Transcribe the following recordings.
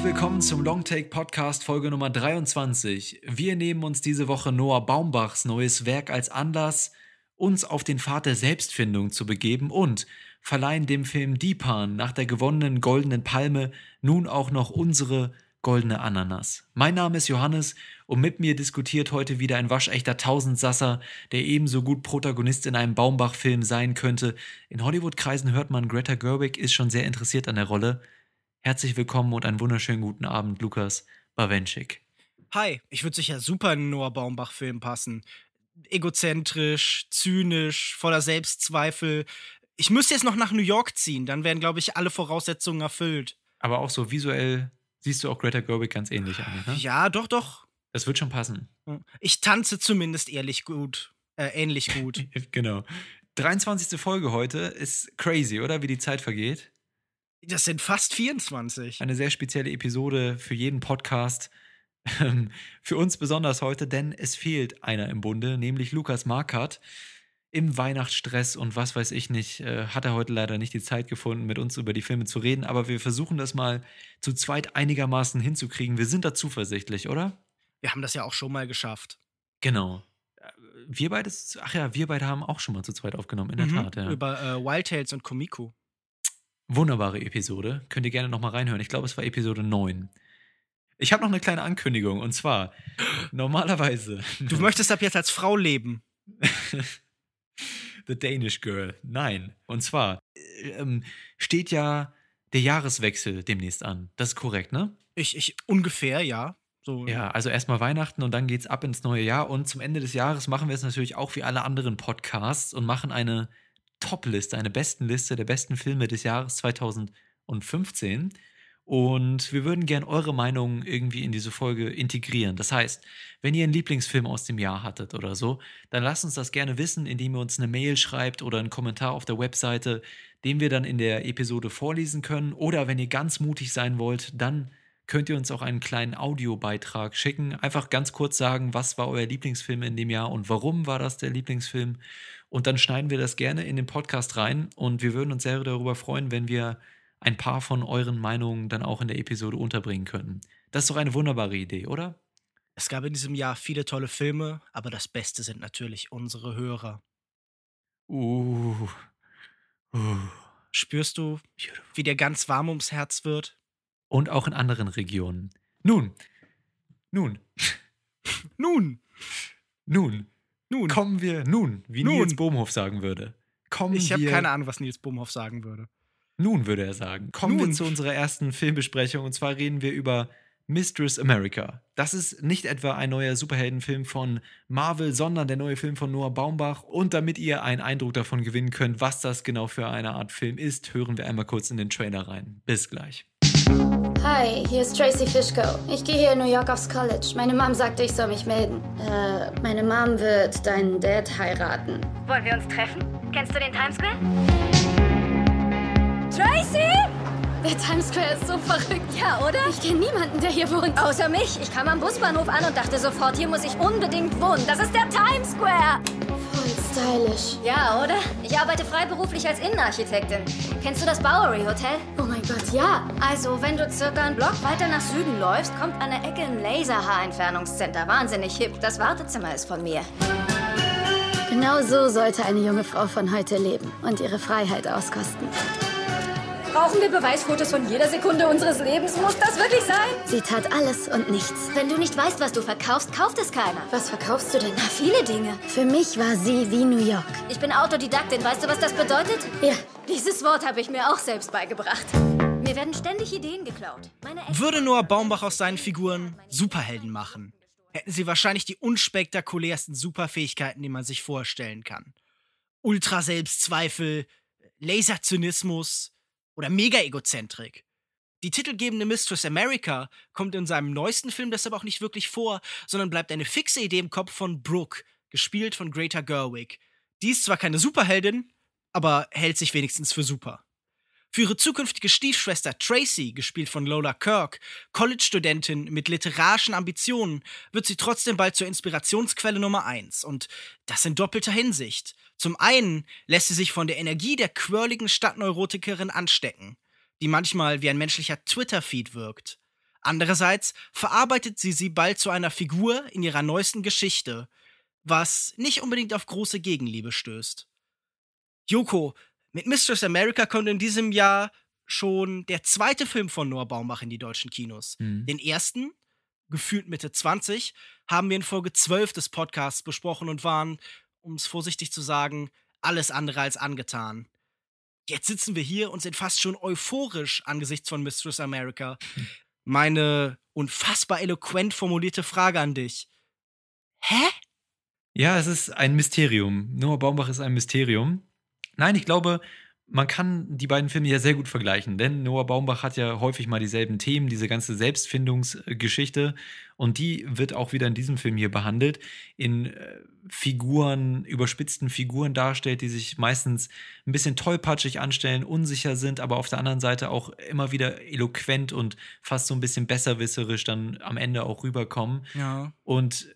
Herzlich willkommen zum Longtake Podcast Folge Nummer 23. Wir nehmen uns diese Woche Noah Baumbachs neues Werk als Anlass, uns auf den Pfad der Selbstfindung zu begeben und verleihen dem Film Deepan nach der gewonnenen goldenen Palme nun auch noch unsere goldene Ananas. Mein Name ist Johannes und mit mir diskutiert heute wieder ein waschechter Tausendsasser, der ebenso gut Protagonist in einem Baumbach-Film sein könnte. In Hollywood-Kreisen hört man, Greta Gerwig ist schon sehr interessiert an der Rolle. Herzlich willkommen und einen wunderschönen guten Abend, Lukas Bawenschik. Hi, ich würde sicher super in einen Noah Baumbach-Film passen. Egozentrisch, zynisch, voller Selbstzweifel. Ich müsste jetzt noch nach New York ziehen, dann wären, glaube ich, alle Voraussetzungen erfüllt. Aber auch so visuell siehst du auch Greta Gerwig ganz ähnlich an. Ne? Ja, doch, doch. Das wird schon passen. Ich tanze zumindest ehrlich gut. Äh, ähnlich gut. genau. 23. Folge heute ist crazy, oder? Wie die Zeit vergeht. Das sind fast 24. Eine sehr spezielle Episode für jeden Podcast. Ähm, für uns besonders heute, denn es fehlt einer im Bunde, nämlich Lukas Markert. Im Weihnachtsstress und was weiß ich nicht, äh, hat er heute leider nicht die Zeit gefunden, mit uns über die Filme zu reden. Aber wir versuchen das mal zu zweit einigermaßen hinzukriegen. Wir sind da zuversichtlich, oder? Wir haben das ja auch schon mal geschafft. Genau. Wir beide, ach ja, wir beide haben auch schon mal zu zweit aufgenommen, in der mhm, Tat. Ja. Über äh, Wild Tales und Komiku. Wunderbare Episode. Könnt ihr gerne nochmal reinhören. Ich glaube, es war Episode 9. Ich habe noch eine kleine Ankündigung und zwar normalerweise. Du möchtest ab jetzt als Frau leben. The Danish Girl. Nein. Und zwar ähm, steht ja der Jahreswechsel demnächst an. Das ist korrekt, ne? Ich, ich ungefähr, ja. So. Ja, also erstmal Weihnachten und dann geht's ab ins neue Jahr. Und zum Ende des Jahres machen wir es natürlich auch wie alle anderen Podcasts und machen eine Top-Liste, eine Bestenliste der besten Filme des Jahres 2015. Und wir würden gern eure Meinung irgendwie in diese Folge integrieren. Das heißt, wenn ihr einen Lieblingsfilm aus dem Jahr hattet oder so, dann lasst uns das gerne wissen, indem ihr uns eine Mail schreibt oder einen Kommentar auf der Webseite, den wir dann in der Episode vorlesen können. Oder wenn ihr ganz mutig sein wollt, dann könnt ihr uns auch einen kleinen Audiobeitrag schicken. Einfach ganz kurz sagen, was war euer Lieblingsfilm in dem Jahr und warum war das der Lieblingsfilm. Und dann schneiden wir das gerne in den Podcast rein und wir würden uns sehr darüber freuen, wenn wir ein paar von euren Meinungen dann auch in der Episode unterbringen könnten. Das ist doch eine wunderbare Idee, oder? Es gab in diesem Jahr viele tolle Filme, aber das Beste sind natürlich unsere Hörer. Uh. uh. Spürst du, wie dir ganz warm ums Herz wird? Und auch in anderen Regionen. Nun, nun, nun, nun, nun. Kommen wir nun, wie nun. Nils Bohmhoff sagen würde. Kommen ich habe keine Ahnung, was Nils Bohmhoff sagen würde. Nun würde er sagen. Kommen nun. wir zu unserer ersten Filmbesprechung und zwar reden wir über Mistress America. Das ist nicht etwa ein neuer Superheldenfilm von Marvel, sondern der neue Film von Noah Baumbach. Und damit ihr einen Eindruck davon gewinnen könnt, was das genau für eine Art Film ist, hören wir einmal kurz in den Trailer rein. Bis gleich. Hi, hier ist Tracy Fishko. Ich gehe hier in New York aufs College. Meine Mom sagte, ich soll mich melden. Äh, meine Mom wird deinen Dad heiraten. Wollen wir uns treffen? Kennst du den Times Square? Tracy! Der Times Square ist so verrückt. Ja, oder? Ich kenne niemanden, der hier wohnt. Außer mich. Ich kam am Busbahnhof an und dachte sofort, hier muss ich unbedingt wohnen. Das ist der Times Square. Stylisch. Ja, oder? Ich arbeite freiberuflich als Innenarchitektin. Kennst du das Bowery Hotel? Oh mein Gott, ja. Also, wenn du circa einen Block weiter nach Süden läufst, kommt an der Ecke ein Laserhaarentfernungscenter. Wahnsinnig hip. Das Wartezimmer ist von mir. Genau so sollte eine junge Frau von heute leben und ihre Freiheit auskosten. Brauchen wir Beweisfotos von jeder Sekunde unseres Lebens? Muss das wirklich sein? Sie tat alles und nichts. Wenn du nicht weißt, was du verkaufst, kauft es keiner. Was verkaufst du denn? Na, viele Dinge. Für mich war sie wie New York. Ich bin Autodidaktin. Weißt du, was das bedeutet? Ja. Dieses Wort habe ich mir auch selbst beigebracht. Mir werden ständig Ideen geklaut. Würde Noah Baumbach aus seinen Figuren Superhelden machen, hätten sie wahrscheinlich die unspektakulärsten Superfähigkeiten, die man sich vorstellen kann. Ultra-Selbstzweifel, Laserzynismus, oder Mega-Egozentrik. Die titelgebende Mistress America kommt in seinem neuesten Film deshalb auch nicht wirklich vor, sondern bleibt eine fixe Idee im Kopf von Brooke, gespielt von Greta Gerwig. Die ist zwar keine Superheldin, aber hält sich wenigstens für super. Für ihre zukünftige Stiefschwester Tracy, gespielt von Lola Kirk, College-Studentin mit literarischen Ambitionen, wird sie trotzdem bald zur Inspirationsquelle Nummer 1 und das in doppelter Hinsicht. Zum einen lässt sie sich von der Energie der quirligen Stadtneurotikerin anstecken, die manchmal wie ein menschlicher Twitter-Feed wirkt. Andererseits verarbeitet sie sie bald zu einer Figur in ihrer neuesten Geschichte, was nicht unbedingt auf große Gegenliebe stößt. Yoko, mit Mistress America kommt in diesem Jahr schon der zweite Film von Noah Baumbach in die deutschen Kinos. Mhm. Den ersten, gefühlt Mitte 20, haben wir in Folge 12 des Podcasts besprochen und waren, um es vorsichtig zu sagen, alles andere als angetan. Jetzt sitzen wir hier und sind fast schon euphorisch angesichts von Mistress America. Meine unfassbar eloquent formulierte Frage an dich. Hä? Ja, es ist ein Mysterium. Noah Baumbach ist ein Mysterium. Nein, ich glaube, man kann die beiden Filme ja sehr gut vergleichen, denn Noah Baumbach hat ja häufig mal dieselben Themen, diese ganze Selbstfindungsgeschichte und die wird auch wieder in diesem Film hier behandelt, in äh, Figuren, überspitzten Figuren darstellt, die sich meistens ein bisschen tollpatschig anstellen, unsicher sind, aber auf der anderen Seite auch immer wieder eloquent und fast so ein bisschen besserwisserisch dann am Ende auch rüberkommen. Ja. Und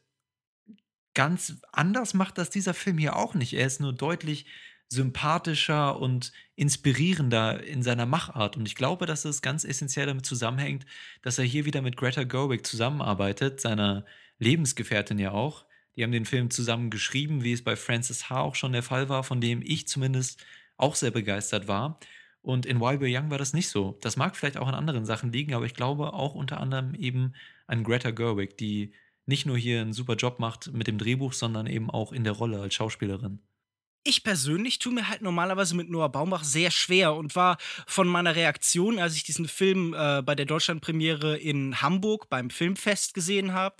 ganz anders macht das dieser Film hier auch nicht. Er ist nur deutlich sympathischer und inspirierender in seiner Machart. Und ich glaube, dass es ganz essentiell damit zusammenhängt, dass er hier wieder mit Greta Gerwig zusammenarbeitet, seiner Lebensgefährtin ja auch. Die haben den Film zusammen geschrieben, wie es bei Francis H. auch schon der Fall war, von dem ich zumindest auch sehr begeistert war. Und in Why We're Young war das nicht so. Das mag vielleicht auch an anderen Sachen liegen, aber ich glaube auch unter anderem eben an Greta Gerwig, die nicht nur hier einen super Job macht mit dem Drehbuch, sondern eben auch in der Rolle als Schauspielerin. Ich persönlich tue mir halt normalerweise mit Noah Baumbach sehr schwer und war von meiner Reaktion, als ich diesen Film äh, bei der Deutschlandpremiere in Hamburg beim Filmfest gesehen habe,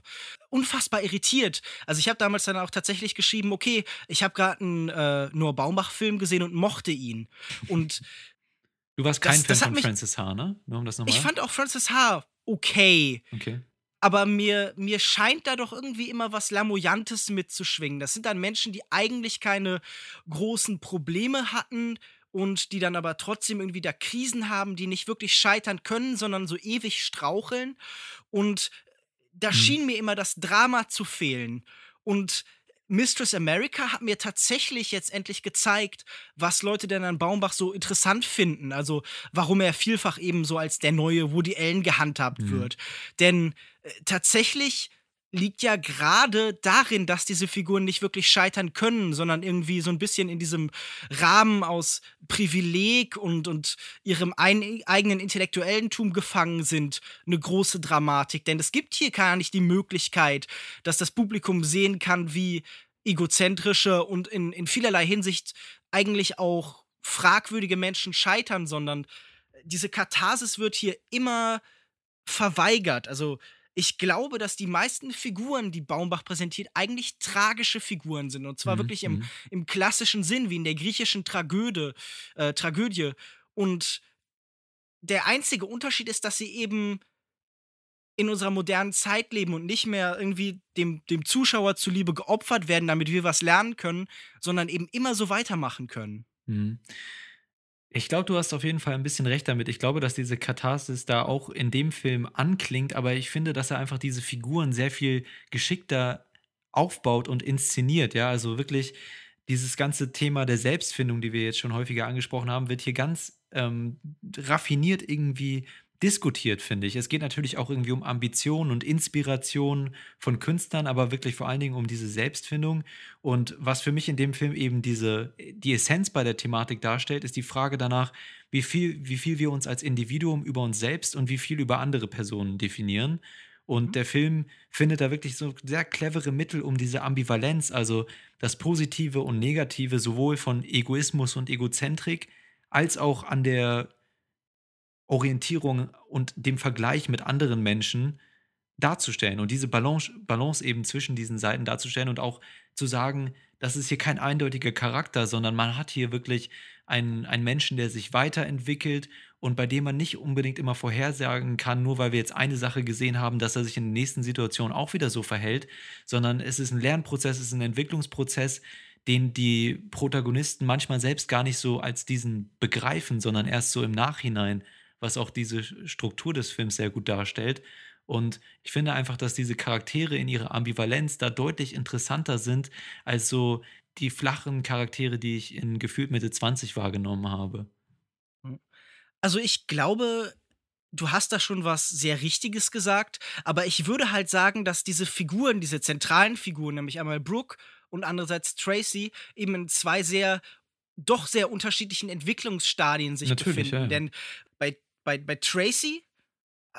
unfassbar irritiert. Also ich habe damals dann auch tatsächlich geschrieben, okay, ich habe gerade einen äh, Noah Baumbach-Film gesehen und mochte ihn. Und Du warst kein Das- Fan das von mich- Francis H., ne? Nur um das nochmal. ich fand auch Francis H. okay. Okay. Aber mir, mir scheint da doch irgendwie immer was Lamoyantes mitzuschwingen. Das sind dann Menschen, die eigentlich keine großen Probleme hatten und die dann aber trotzdem irgendwie da Krisen haben, die nicht wirklich scheitern können, sondern so ewig straucheln. Und da Mhm. schien mir immer das Drama zu fehlen. Und Mistress America hat mir tatsächlich jetzt endlich gezeigt, was Leute denn an Baumbach so interessant finden. Also warum er vielfach eben so als der neue Woody Allen gehandhabt Mhm. wird. Denn tatsächlich liegt ja gerade darin, dass diese Figuren nicht wirklich scheitern können, sondern irgendwie so ein bisschen in diesem Rahmen aus Privileg und, und ihrem ein, eigenen Intellektuellentum gefangen sind, eine große Dramatik. Denn es gibt hier gar nicht die Möglichkeit, dass das Publikum sehen kann, wie egozentrische und in, in vielerlei Hinsicht eigentlich auch fragwürdige Menschen scheitern, sondern diese Katharsis wird hier immer verweigert. Also ich glaube, dass die meisten Figuren, die Baumbach präsentiert, eigentlich tragische Figuren sind. Und zwar Mhm, wirklich im, mhm. im klassischen Sinn, wie in der griechischen Tragödie. Äh, Tragödie. Und der einzige Unterschied ist, dass sie eben in unserer modernen Zeit leben und nicht mehr irgendwie dem, dem Zuschauer zuliebe geopfert werden, damit wir was lernen können, sondern eben immer so weitermachen können. Mhm. Ich glaube, du hast auf jeden Fall ein bisschen recht damit. Ich glaube, dass diese Katharsis da auch in dem Film anklingt, aber ich finde, dass er einfach diese Figuren sehr viel geschickter aufbaut und inszeniert. Ja, also wirklich dieses ganze Thema der Selbstfindung, die wir jetzt schon häufiger angesprochen haben, wird hier ganz ähm, raffiniert irgendwie diskutiert, finde ich. Es geht natürlich auch irgendwie um Ambitionen und Inspiration von Künstlern, aber wirklich vor allen Dingen um diese Selbstfindung. Und was für mich in dem Film eben diese, die Essenz bei der Thematik darstellt, ist die Frage danach, wie viel, wie viel wir uns als Individuum über uns selbst und wie viel über andere Personen definieren. Und der Film findet da wirklich so sehr clevere Mittel, um diese Ambivalenz, also das Positive und Negative sowohl von Egoismus und Egozentrik, als auch an der Orientierung und dem Vergleich mit anderen Menschen darzustellen und diese Balance, Balance eben zwischen diesen Seiten darzustellen und auch zu sagen, das ist hier kein eindeutiger Charakter, sondern man hat hier wirklich einen, einen Menschen, der sich weiterentwickelt und bei dem man nicht unbedingt immer vorhersagen kann, nur weil wir jetzt eine Sache gesehen haben, dass er sich in der nächsten Situation auch wieder so verhält, sondern es ist ein Lernprozess, es ist ein Entwicklungsprozess, den die Protagonisten manchmal selbst gar nicht so als diesen begreifen, sondern erst so im Nachhinein, was auch diese Struktur des Films sehr gut darstellt. Und ich finde einfach, dass diese Charaktere in ihrer Ambivalenz da deutlich interessanter sind als so die flachen Charaktere, die ich in gefühlt Mitte 20 wahrgenommen habe. Also ich glaube, du hast da schon was sehr Richtiges gesagt, aber ich würde halt sagen, dass diese Figuren, diese zentralen Figuren, nämlich einmal Brooke und andererseits Tracy, eben in zwei sehr, doch sehr unterschiedlichen Entwicklungsstadien sich Natürlich, befinden. ja. Denn bei, bei, bei Tracy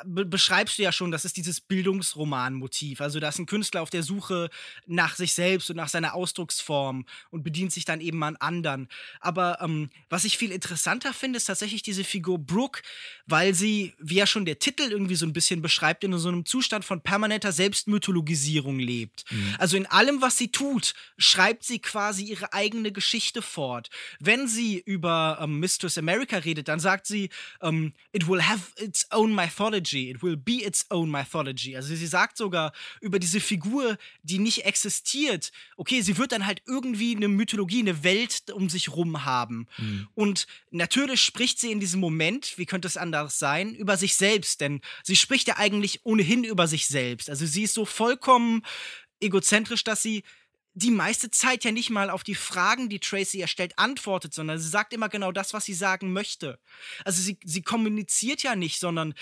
be beschreibst du ja schon, das ist dieses Bildungsroman-Motiv. Also da ist ein Künstler auf der Suche nach sich selbst und nach seiner Ausdrucksform und bedient sich dann eben an anderen. Aber ähm, was ich viel interessanter finde, ist tatsächlich diese Figur Brooke, weil sie, wie ja schon der Titel irgendwie so ein bisschen beschreibt, in so einem Zustand von permanenter Selbstmythologisierung lebt. Also in allem, was sie tut, schreibt sie quasi ihre eigene Geschichte fort. Wenn sie über ähm, Mistress America redet, dann sagt sie, ähm, it will have its own mythology, it will be its own mythology. Also sie sagt sogar über diese Figur, die nicht existiert, okay, sie wird dann halt irgendwie eine Mythologie, eine Welt um sich rum haben. Und natürlich spricht sie in diesem Moment, wie könnte es anders sein, über sich selbst, denn sie spricht ja eigentlich ohnehin über sich selbst. Also sie ist so vollkommen egozentrisch, dass sie die meiste Zeit ja nicht mal auf die Fragen, die Tracy ihr stellt, antwortet, sondern sie sagt immer genau das, was sie sagen möchte. Also sie, sie kommuniziert ja nicht, sondern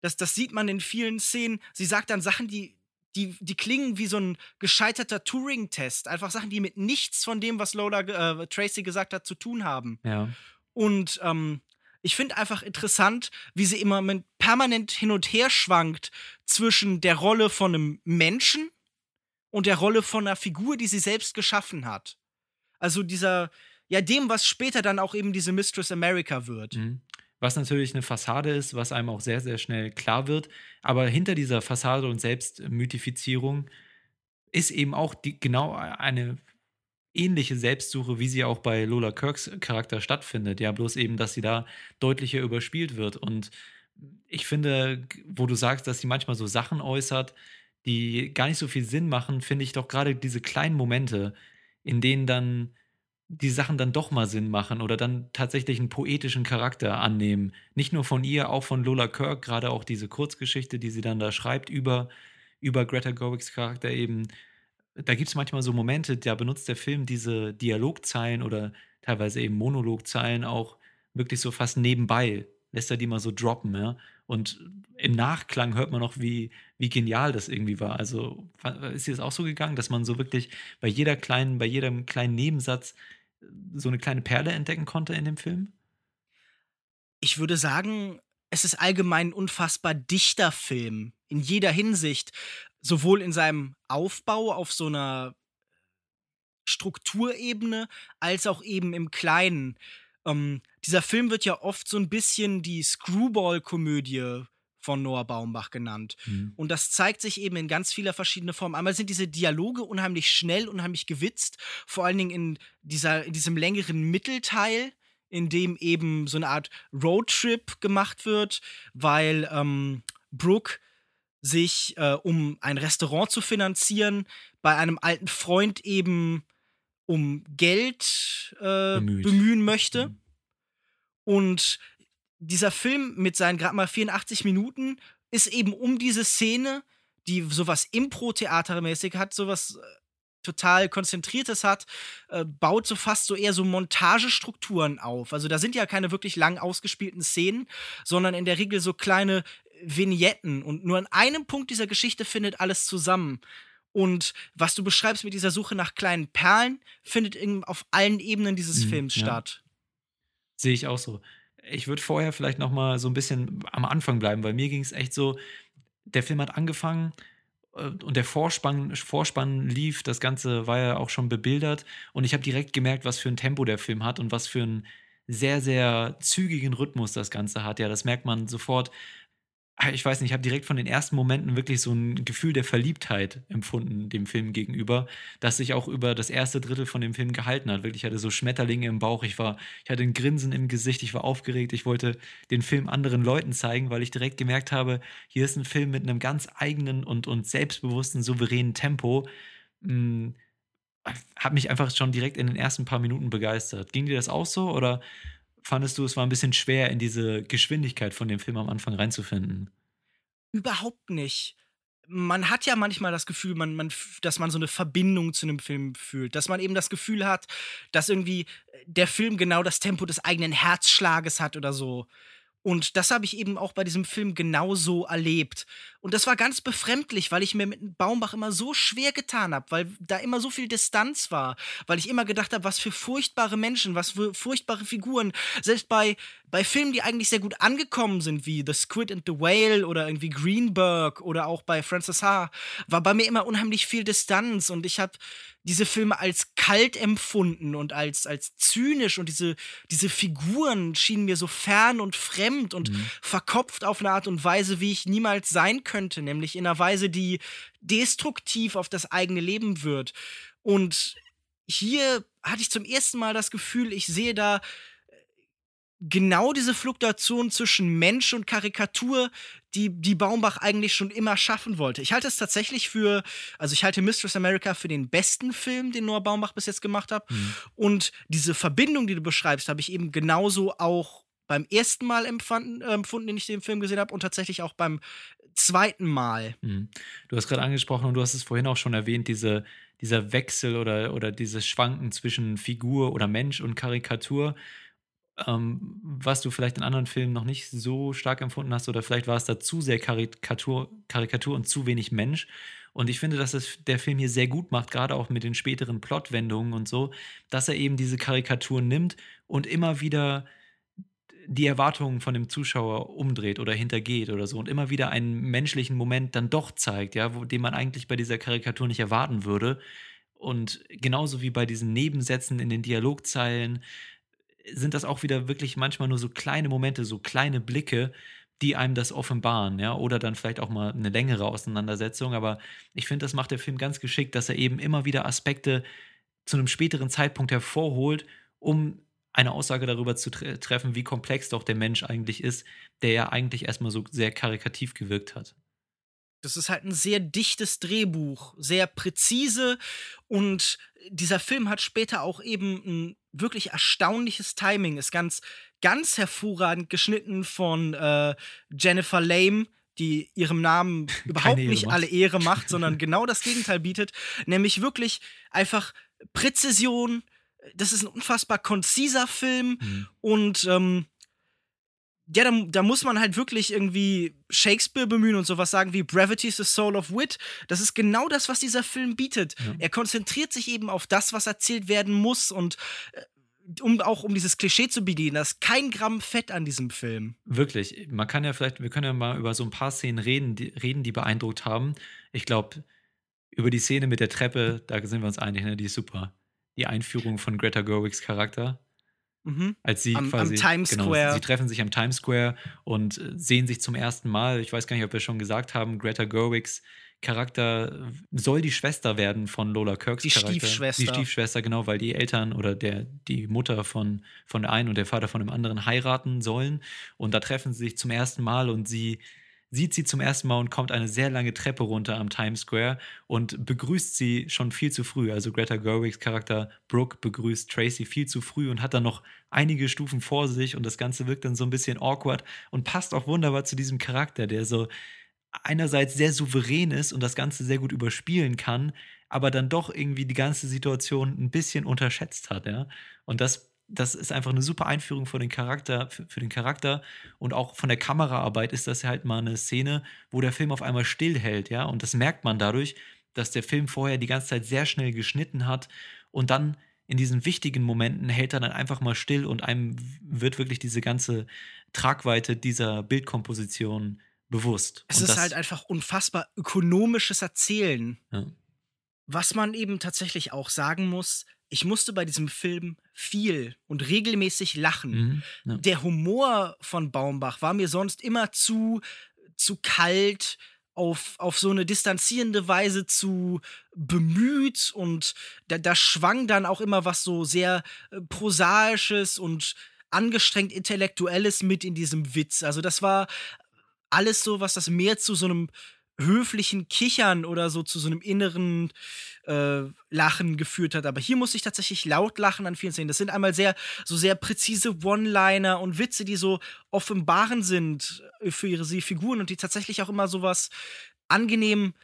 das, das sieht man in vielen Szenen. Sie sagt dann Sachen, die, die, die klingen wie so ein gescheiterter Turing-Test. Einfach Sachen, die mit nichts von dem, was Lola, äh, Tracy gesagt hat, zu tun haben. Ja. Und ähm, ich finde einfach interessant, wie sie immer permanent hin und her schwankt zwischen der Rolle von einem Menschen und der Rolle von einer Figur, die sie selbst geschaffen hat. Also dieser, ja, dem, was später dann auch eben diese Mistress America wird. Mhm. Was natürlich eine Fassade ist, was einem auch sehr, sehr schnell klar wird. Aber hinter dieser Fassade und Selbstmythifizierung ist eben auch die, genau eine ähnliche Selbstsuche, wie sie auch bei Lola Kirks Charakter stattfindet. Ja, bloß eben, dass sie da deutlicher überspielt wird. Und ich finde, wo du sagst, dass sie manchmal so Sachen äußert, die gar nicht so viel Sinn machen, finde ich doch gerade diese kleinen Momente, in denen dann die Sachen dann doch mal Sinn machen oder dann tatsächlich einen poetischen Charakter annehmen. Nicht nur von ihr, auch von Lola Kirk, gerade auch diese Kurzgeschichte, die sie dann da schreibt über, über Greta Gerwigs Charakter eben. Da gibt es manchmal so Momente, da benutzt der Film diese Dialogzeilen oder teilweise eben Monologzeilen auch wirklich so fast nebenbei. Lässt er die mal so droppen, ja. Und im Nachklang hört man noch, wie, wie genial das irgendwie war. Also ist dir das auch so gegangen, dass man so wirklich bei jeder kleinen, bei jedem kleinen Nebensatz so eine kleine Perle entdecken konnte in dem Film? Ich würde sagen, es ist allgemein ein unfassbar dichter Film. In jeder Hinsicht. Sowohl in seinem Aufbau auf so einer Strukturebene, als auch eben im Kleinen. Ähm, dieser Film wird ja oft so ein bisschen die Screwball-Komödie von Noah Baumbach genannt. Mhm. Und das zeigt sich eben in ganz vieler verschiedener Formen. Einmal sind diese Dialoge unheimlich schnell, unheimlich gewitzt, vor allen Dingen in, dieser, in diesem längeren Mittelteil, in dem eben so eine Art Roadtrip gemacht wird, weil ähm, Brooke sich, äh, um ein Restaurant zu finanzieren, bei einem alten Freund eben um Geld äh, bemühen möchte. Mhm. Und dieser Film mit seinen gerade mal 84 Minuten ist eben um diese Szene, die sowas Impro-Theatermäßig hat, sowas äh, total Konzentriertes hat, äh, baut so fast so eher so Montagestrukturen auf. Also da sind ja keine wirklich lang ausgespielten Szenen, sondern in der Regel so kleine Vignetten. Und nur an einem Punkt dieser Geschichte findet alles zusammen. Und was du beschreibst mit dieser Suche nach kleinen Perlen, findet in, auf allen Ebenen dieses Mhm, Films ja. statt. Sehe ich auch so. Ich würde vorher vielleicht noch mal so ein bisschen am Anfang bleiben, weil mir ging es echt so, der Film hat angefangen äh, und der Vorspann, Vorspann lief, das Ganze war ja auch schon bebildert und ich habe direkt gemerkt, was für ein Tempo der Film hat und was für einen sehr, sehr zügigen Rhythmus das Ganze hat. Ja, das merkt man sofort. Ah, Ich weiß nicht, ich habe direkt von den ersten Momenten wirklich so ein Gefühl der Verliebtheit empfunden dem Film gegenüber, das sich auch über das erste Drittel von dem Film gehalten hat. Wirklich, ich hatte so Schmetterlinge im Bauch, ich war, ich hatte ein Grinsen im Gesicht, ich war aufgeregt, ich wollte den Film anderen Leuten zeigen, weil ich direkt gemerkt habe, hier ist ein Film mit einem ganz eigenen und, und selbstbewussten, souveränen Tempo. Hm, hat mich einfach schon direkt in den ersten paar Minuten begeistert. Ging dir das auch so oder fandest du, es war ein bisschen schwer, in diese Geschwindigkeit von dem Film am Anfang reinzufinden? Überhaupt nicht. Man hat ja manchmal das Gefühl, man, man, dass man so eine Verbindung zu einem Film fühlt. Dass man eben das Gefühl hat, dass irgendwie der Film genau das Tempo des eigenen Herzschlages hat oder so. Und das habe ich eben auch bei diesem Film genauso erlebt. Und das war ganz befremdlich, weil ich mir mit Baumbach immer so schwer getan habe, weil da immer so viel Distanz war, weil ich immer gedacht habe, was für furchtbare Menschen, was für furchtbare Figuren. Selbst bei, bei Filmen, die eigentlich sehr gut angekommen sind, wie The Squid and the Whale oder irgendwie Greenberg oder auch bei Francis Ha, war bei mir immer unheimlich viel Distanz und ich habe diese Filme als kalt empfunden und als, als zynisch und diese, diese Figuren schienen mir so fern und fremd und mhm. verkopft auf eine Art und Weise, wie ich niemals sein könnte, nämlich in einer Weise, die destruktiv auf das eigene Leben wird. Und hier hatte ich zum ersten Mal das Gefühl, ich sehe da genau diese Fluktuation zwischen Mensch und Karikatur, die, die Baumbach eigentlich schon immer schaffen wollte. Ich halte es tatsächlich für, also ich halte Mistress America für den besten Film, den Noah Baumbach bis jetzt gemacht hat. Mhm. Und diese Verbindung, die du beschreibst, habe ich eben genauso auch beim ersten Mal empfanden, äh, empfunden, den ich den Film gesehen habe und tatsächlich auch beim zweiten Mal. Mhm. Du hast gerade angesprochen und du hast es vorhin auch schon erwähnt, diese, dieser Wechsel oder, oder dieses Schwanken zwischen Figur oder Mensch und Karikatur ähm, was du vielleicht in anderen Filmen noch nicht so stark empfunden hast, oder vielleicht war es da zu sehr Karikatur, Karikatur und zu wenig Mensch. Und ich finde, dass es der Film hier sehr gut macht, gerade auch mit den späteren Plotwendungen und so, dass er eben diese Karikaturen nimmt und immer wieder die Erwartungen von dem Zuschauer umdreht oder hintergeht oder so und immer wieder einen menschlichen Moment dann doch zeigt, ja, wo, den man eigentlich bei dieser Karikatur nicht erwarten würde. Und genauso wie bei diesen Nebensätzen in den Dialogzeilen, sind das auch wieder wirklich manchmal nur so kleine Momente, so kleine Blicke, die einem das offenbaren, ja, oder dann vielleicht auch mal eine längere Auseinandersetzung. Aber ich finde, das macht der Film ganz geschickt, dass er eben immer wieder Aspekte zu einem späteren Zeitpunkt hervorholt, um eine Aussage darüber zu tre treffen, wie komplex doch der Mensch eigentlich ist, der ja eigentlich erstmal so sehr karikativ gewirkt hat. Das ist halt ein sehr dichtes Drehbuch, sehr präzise und dieser Film hat später auch eben ein wirklich erstaunliches Timing, ist ganz, ganz hervorragend geschnitten von äh, Jennifer Lame, die ihrem Namen überhaupt nicht macht. alle Ehre macht, sondern genau das Gegenteil bietet, nämlich wirklich einfach Präzision. Das ist ein unfassbar konziser Film mhm. und ähm, ja, da, da, muss man halt wirklich irgendwie Shakespeare bemühen und sowas sagen wie Brevity is the soul of wit. Das ist genau das, was dieser Film bietet. Ja. Er konzentriert sich eben auf das, was erzählt werden muss und äh, um auch um dieses Klischee zu bedienen, da ist kein Gramm Fett an diesem Film. Wirklich. Man kann ja vielleicht, wir können ja mal über so ein paar Szenen reden, die, reden, die beeindruckt haben. Ich glaube, über die Szene mit der Treppe, da sind wir uns einig, ne? die ist super. Die Einführung von Greta Gerwigs Charakter. Mhm. Als sie am, quasi. Am Times genau, Square. Sie treffen sich am Times Square und äh, sehen sich zum ersten Mal. Ich weiß gar nicht, ob wir schon gesagt haben, Greta Gerwigs Charakter soll die Schwester werden von Lola Kirks die Charakter. Stiefschwester. Die Stiefschwester, genau, weil die Eltern oder der, die Mutter von, von der einen und der Vater von dem anderen heiraten sollen. Und da treffen sie sich zum ersten Mal und sie sieht sie zum ersten Mal und kommt eine sehr lange Treppe runter am Times Square und begrüßt sie schon viel zu früh. Also Greta Gerwigs Charakter Brooke begrüßt Tracy viel zu früh und hat dann noch einige Stufen vor sich und das Ganze wirkt dann so ein bisschen awkward und passt auch wunderbar zu diesem Charakter, der so einerseits sehr souverän ist und das Ganze sehr gut überspielen kann, aber dann doch irgendwie die ganze Situation ein bisschen unterschätzt hat, ja. Und das das ist einfach eine super Einführung für den Charakter, für, für, den Charakter und auch von der Kameraarbeit ist das halt mal eine Szene, wo der Film auf einmal stillhält, ja, und das merkt man dadurch, dass der Film vorher die ganze Zeit sehr schnell geschnitten hat und dann in diesen wichtigen Momenten hält er dann einfach mal still und einem wird wirklich diese ganze Tragweite dieser Bildkomposition bewusst. Es und ist halt einfach unfassbar ökonomisches Erzählen. Ja. Was man eben tatsächlich auch sagen muss, ich musste bei diesem Film viel und regelmäßig lachen. Mhm, ja. Der Humor von Baumbach war mir sonst immer zu, zu kalt, auf, auf so eine distanzierende Weise zu bemüht und da, da schwang dann auch immer was so sehr äh, prosaisches und angestrengt intellektuelles mit in diesem Witz. Also das war alles so, was das mehr zu so einem höflichen Kichern oder so zu so einem inneren äh, Lachen geführt hat. Aber hier muss ich tatsächlich laut lachen an vielen Szenen. Das sind einmal sehr, so sehr präzise One-Liner und Witze, die so offenbaren sind äh, für ihre Figuren und die tatsächlich auch immer sowas angenehm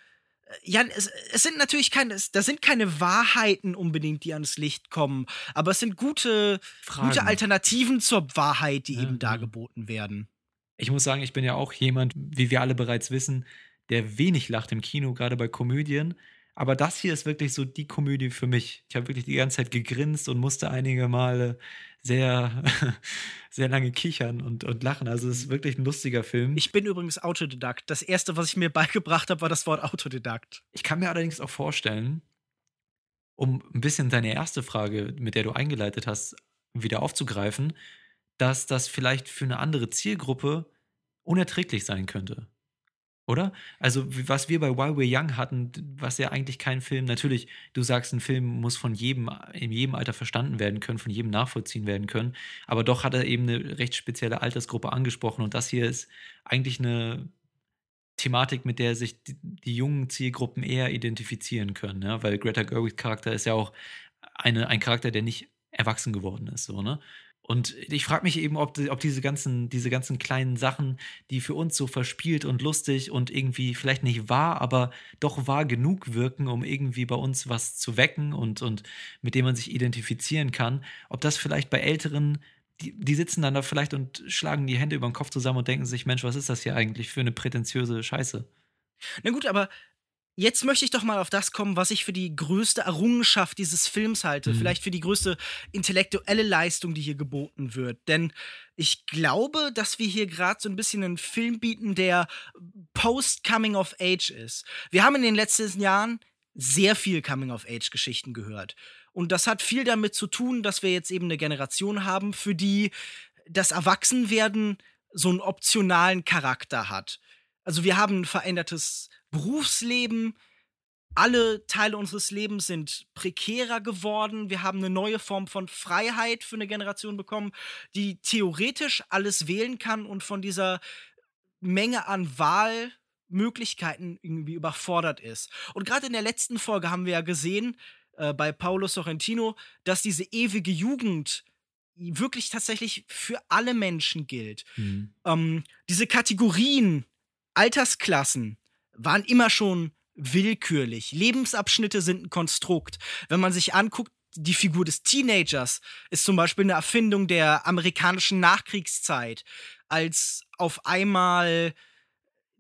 äh, ja, es, es, sind natürlich keine, es, da sind keine Wahrheiten unbedingt, die ans Licht kommen, aber es sind gute, gute Alternativen zur Wahrheit, die ja, eben dargeboten werden. Ich muss sagen, ich bin ja auch jemand, wie wir alle bereits wissen, der wenig lacht im Kino, gerade bei Komödien. Aber das hier ist wirklich so die Komödie für mich. Ich habe wirklich die ganze Zeit gegrinst und musste einige Male sehr, sehr lange kichern und, und lachen. Also es ist wirklich ein lustiger Film. Ich bin übrigens Autodidakt. Das erste, was ich mir beigebracht habe, war das Wort Autodidakt. Ich kann mir allerdings auch vorstellen, um ein bisschen deine erste Frage, mit der du eingeleitet hast, wieder aufzugreifen, dass das vielleicht für eine andere Zielgruppe unerträglich sein könnte. Oder? Also, was wir bei While We're Young hatten, was ja eigentlich kein Film, natürlich, du sagst, ein Film muss von jedem, in jedem Alter verstanden werden können, von jedem nachvollziehen werden können, aber doch hat er eben eine recht spezielle Altersgruppe angesprochen und das hier ist eigentlich eine Thematik, mit der sich die, die jungen Zielgruppen eher identifizieren können, ja? weil Greta Gerwigs Charakter ist ja auch eine, ein Charakter, der nicht erwachsen geworden ist, so, ne? Und ich frage mich eben, ob, ob diese, ganzen, diese ganzen kleinen Sachen, die für uns so verspielt und lustig und irgendwie vielleicht nicht wahr, aber doch wahr genug wirken, um irgendwie bei uns was zu wecken und, und mit dem man sich identifizieren kann, ob das vielleicht bei Älteren, die, die sitzen dann da vielleicht und schlagen die Hände über den Kopf zusammen und denken sich, Mensch, was ist das hier eigentlich für eine prätentiöse Scheiße? Na gut, aber Jetzt möchte ich doch mal auf das kommen, was ich für die größte Errungenschaft dieses Films halte. Mhm. Vielleicht für die größte intellektuelle Leistung, die hier geboten wird. Denn ich glaube, dass wir hier gerade so ein bisschen einen Film bieten, der Post-Coming of Age ist. Wir haben in den letzten Jahren sehr viel Coming-of-Age-Geschichten gehört. Und das hat viel damit zu tun, dass wir jetzt eben eine Generation haben, für die das Erwachsenwerden so einen optionalen Charakter hat. Also wir haben ein verändertes Berufsleben, alle Teile unseres Lebens sind prekärer geworden. Wir haben eine neue Form von Freiheit für eine Generation bekommen, die theoretisch alles wählen kann und von dieser Menge an Wahlmöglichkeiten irgendwie überfordert ist. Und gerade in der letzten Folge haben wir ja gesehen, äh, bei Paolo Sorrentino, dass diese ewige Jugend wirklich tatsächlich für alle Menschen gilt. Mhm. Ähm, diese Kategorien, Altersklassen, waren immer schon willkürlich. Lebensabschnitte sind ein Konstrukt. Wenn man sich anguckt, die Figur des Teenagers ist zum Beispiel eine Erfindung der amerikanischen Nachkriegszeit, als auf einmal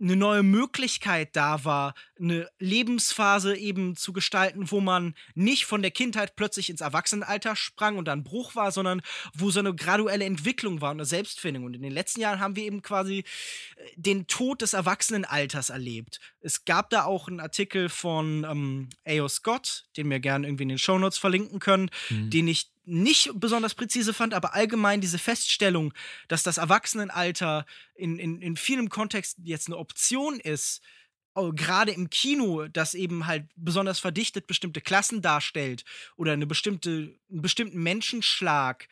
eine neue Möglichkeit da war, eine Lebensphase eben zu gestalten, wo man nicht von der Kindheit plötzlich ins Erwachsenenalter sprang und dann Bruch war, sondern wo so eine graduelle Entwicklung war und eine Selbstfindung. Und in den letzten Jahren haben wir eben quasi äh, den Tod des Erwachsenenalters erlebt. Es gab da auch einen Artikel von ähm, A.O. Scott, den wir gerne irgendwie in den Shownotes verlinken können, mhm. den ich nicht besonders präzise fand, aber allgemein diese Feststellung, dass das Erwachsenenalter in, in, in vielem Kontext jetzt eine Option ist, gerade im Kino, das eben halt besonders verdichtet bestimmte Klassen darstellt oder eine bestimmte, einen bestimmten Menschenschlag,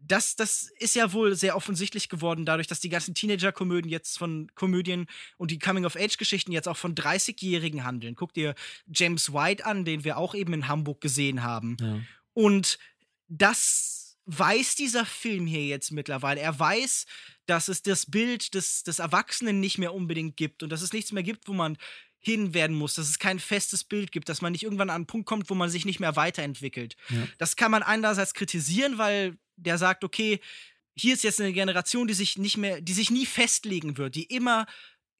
das, das ist ja wohl sehr offensichtlich geworden, dadurch, dass die ganzen Teenager-Komödien jetzt von Komödien und die Coming-of-Age-Geschichten jetzt auch von 30-Jährigen handeln. Guck dir James White an, den wir auch eben in Hamburg gesehen haben. Ja. Und das weiß dieser Film hier jetzt mittlerweile. Er weiß, dass es das Bild des, des Erwachsenen nicht mehr unbedingt gibt und dass es nichts mehr gibt, wo man hin werden muss, dass es kein festes Bild gibt, dass man nicht irgendwann an einen Punkt kommt, wo man sich nicht mehr weiterentwickelt. Ja. Das kann man einerseits kritisieren, weil der sagt, okay, hier ist jetzt eine Generation, die sich nicht mehr, die sich nie festlegen wird, die immer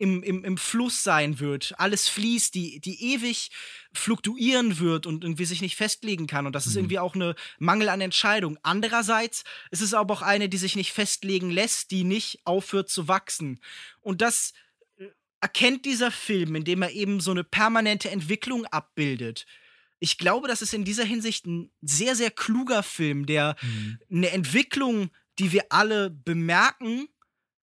im, im, im Fluss sein wird, alles fließt, die, die ewig fluktuieren wird und irgendwie sich nicht festlegen kann. Und das ist mhm. irgendwie auch eine Mangel an Entscheidung. Andererseits ist es aber auch eine, die sich nicht festlegen lässt, die nicht aufhört zu wachsen. Und das äh, erkennt dieser Film, indem er eben so eine permanente Entwicklung abbildet. Ich glaube, das ist in dieser Hinsicht ein sehr, sehr kluger Film, der mhm. eine Entwicklung, die wir alle bemerken,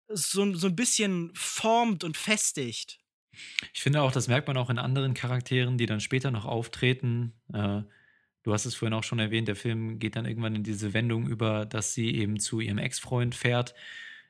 so, so ein bisschen formt und festigt. Ich finde auch, das merkt man auch in anderen Charakteren, die dann später noch auftreten. Äh, du hast es vorhin auch schon erwähnt, der Film geht dann irgendwann in diese Wendung über, dass sie eben zu ihrem Ex-Freund fährt,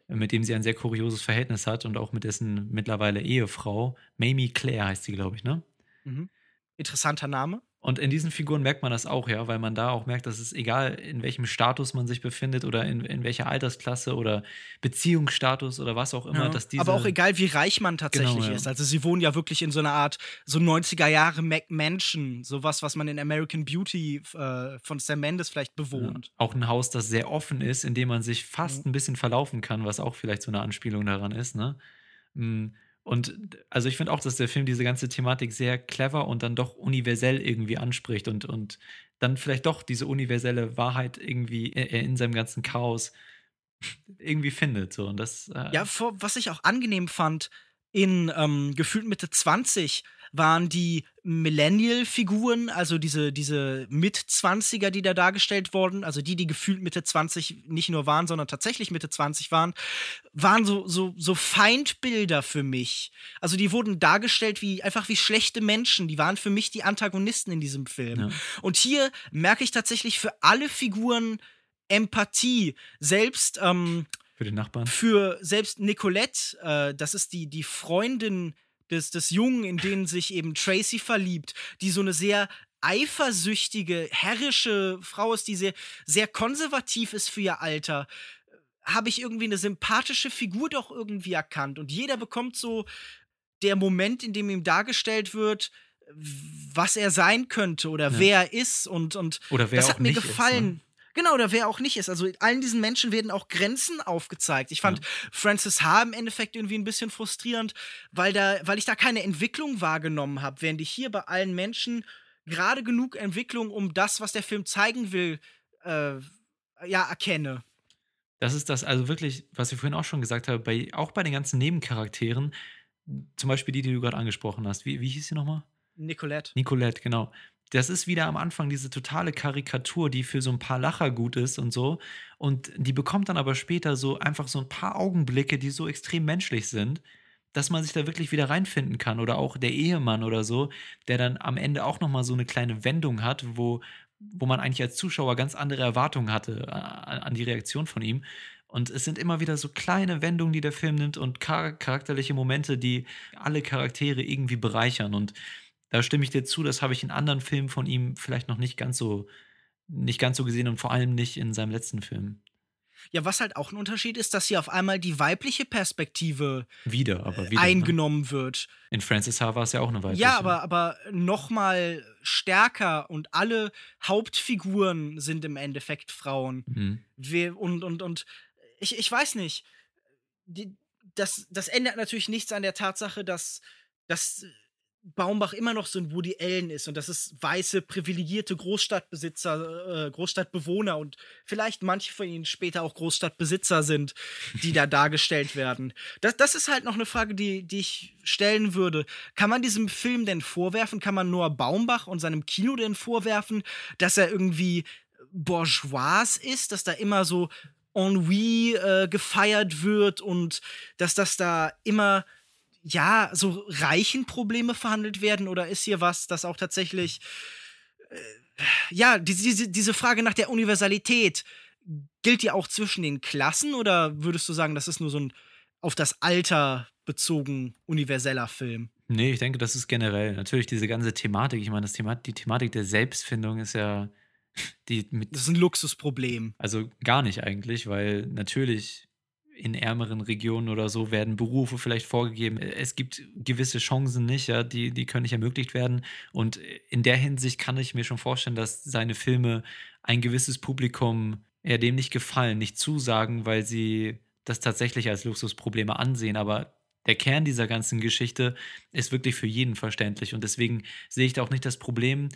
mit dem sie ein sehr kurioses Verhältnis hat und auch mit dessen mittlerweile Ehefrau. Mamie Claire heißt sie, glaube ich, ne? Mhm. Interessanter Name. Und in diesen Figuren merkt man das auch, ja, weil man da auch merkt, dass es egal, in welchem Status man sich befindet oder in, in welcher Altersklasse oder Beziehungsstatus oder was auch immer, Ja. dass diese. Aber auch egal, wie reich man tatsächlich Genau, ja. ist. Also sie wohnen ja wirklich in so einer Art so 90er Jahre McMansion, sowas, was man in American Beauty äh, von Sam Mendes vielleicht Ja. bewohnt. Auch ein Haus, das sehr offen ist, in dem man sich fast Mhm. ein bisschen verlaufen kann, was auch vielleicht so eine Anspielung daran ist, ne? Mm, Und also ich finde auch, dass der Film diese ganze Thematik sehr clever und dann doch universell irgendwie anspricht und, und dann vielleicht doch diese universelle Wahrheit irgendwie äh, in seinem ganzen Chaos irgendwie findet. So. Und das, äh, Ja, was ich auch angenehm fand, in ähm, gefühlt Mitte 20 waren die Millennial-Figuren, also diese, diese Mit-20er, die da dargestellt wurden, also die, die gefühlt Mitte 20 nicht nur waren, sondern tatsächlich Mitte 20 waren, waren so, so, so Feindbilder für mich. Also die wurden dargestellt wie einfach wie schlechte Menschen. Die waren für mich die Antagonisten in diesem Film. Ja. Und hier merke ich tatsächlich für alle Figuren Empathie. Selbst ähm, für den Nachbarn. für selbst Nicolette, äh, das ist die, die Freundin des, des Jungen, in den sich eben Tracy verliebt, die so eine sehr eifersüchtige, herrische Frau ist, die sehr, sehr konservativ ist für ihr Alter, habe ich irgendwie eine sympathische Figur doch irgendwie erkannt. Und jeder bekommt so der Moment, in dem ihm dargestellt wird, was er sein könnte oder Ja. wer er ist. Und, und Oder wer das hat mir nicht ist, ne? Genau, oder wer auch nicht ist. Also allen diesen Menschen werden auch Grenzen aufgezeigt. Ich fand Ja. Francis H. im Endeffekt irgendwie ein bisschen frustrierend, weil, da, weil ich da keine Entwicklung wahrgenommen habe, während ich hier bei allen Menschen gerade genug Entwicklung, um das, was der Film zeigen will, äh, ja, erkenne. Das ist das, also wirklich, was ich vorhin auch schon gesagt habe, bei, auch bei den ganzen Nebencharakteren, zum Beispiel die, die du gerade angesprochen hast. Wie, wie hieß sie nochmal? Nicolette. Nicolette, genau. Das ist wieder am Anfang diese totale Karikatur, die für so ein paar Lacher gut ist und so. Und die bekommt dann aber später so einfach so ein paar Augenblicke, die so extrem menschlich sind, dass man sich da wirklich wieder reinfinden kann. Oder auch der Ehemann oder so, der dann am Ende auch nochmal so eine kleine Wendung hat, wo, wo man eigentlich als Zuschauer ganz andere Erwartungen hatte an, an die Reaktion von ihm. Und es sind immer wieder so kleine Wendungen, die der Film nimmt und char charakterliche Momente, die alle Charaktere irgendwie bereichern. Und da stimme ich dir zu, das habe ich in anderen Filmen von ihm vielleicht noch nicht ganz so, nicht ganz so gesehen und vor allem nicht in seinem letzten Film. Ja, was halt auch ein Unterschied ist, dass hier auf einmal die weibliche Perspektive Wieder, aber wieder. Ne? eingenommen wird. In Francis H. war es ja auch eine weibliche. Ja, aber, aber noch mal stärker und alle Hauptfiguren sind im Endeffekt Frauen. Mhm. Wir, und, und, und ich, ich weiß nicht. Die, das, das ändert natürlich nichts an der Tatsache, dass, dass Baumbach immer noch so ein Woody Allen ist und dass es weiße, privilegierte Großstadtbesitzer, äh, Großstadtbewohner und vielleicht manche von ihnen später auch Großstadtbesitzer sind, die da dargestellt werden. Das, das ist halt noch eine Frage, die, die ich stellen würde. Kann man diesem Film denn vorwerfen, kann man Noah Baumbach und seinem Kino denn vorwerfen, dass er irgendwie bourgeois ist, dass da immer so Ennui äh, gefeiert wird und dass das da immer ja, so reichen Probleme verhandelt werden oder ist hier was, das auch tatsächlich, äh, ja, diese, diese, Frage nach der Universalität, gilt die auch zwischen den Klassen oder würdest du sagen, das ist nur so ein auf das Alter bezogen universeller Film? Nee, ich denke, das ist generell. Natürlich diese ganze Thematik, ich meine, das Thema, die Thematik der Selbstfindung ist ja die mit. Das ist ein Luxusproblem. Also gar nicht eigentlich, weil natürlich in ärmeren Regionen oder so werden Berufe vielleicht vorgegeben. Es gibt gewisse Chancen nicht, ja, die, die können nicht ermöglicht werden. Und in der Hinsicht kann ich mir schon vorstellen, dass seine Filme ein gewisses Publikum eher dem nicht gefallen, nicht zusagen, weil sie das tatsächlich als Luxusprobleme ansehen. Aber der Kern dieser ganzen Geschichte ist wirklich für jeden verständlich. Und deswegen sehe ich da auch nicht das Problem,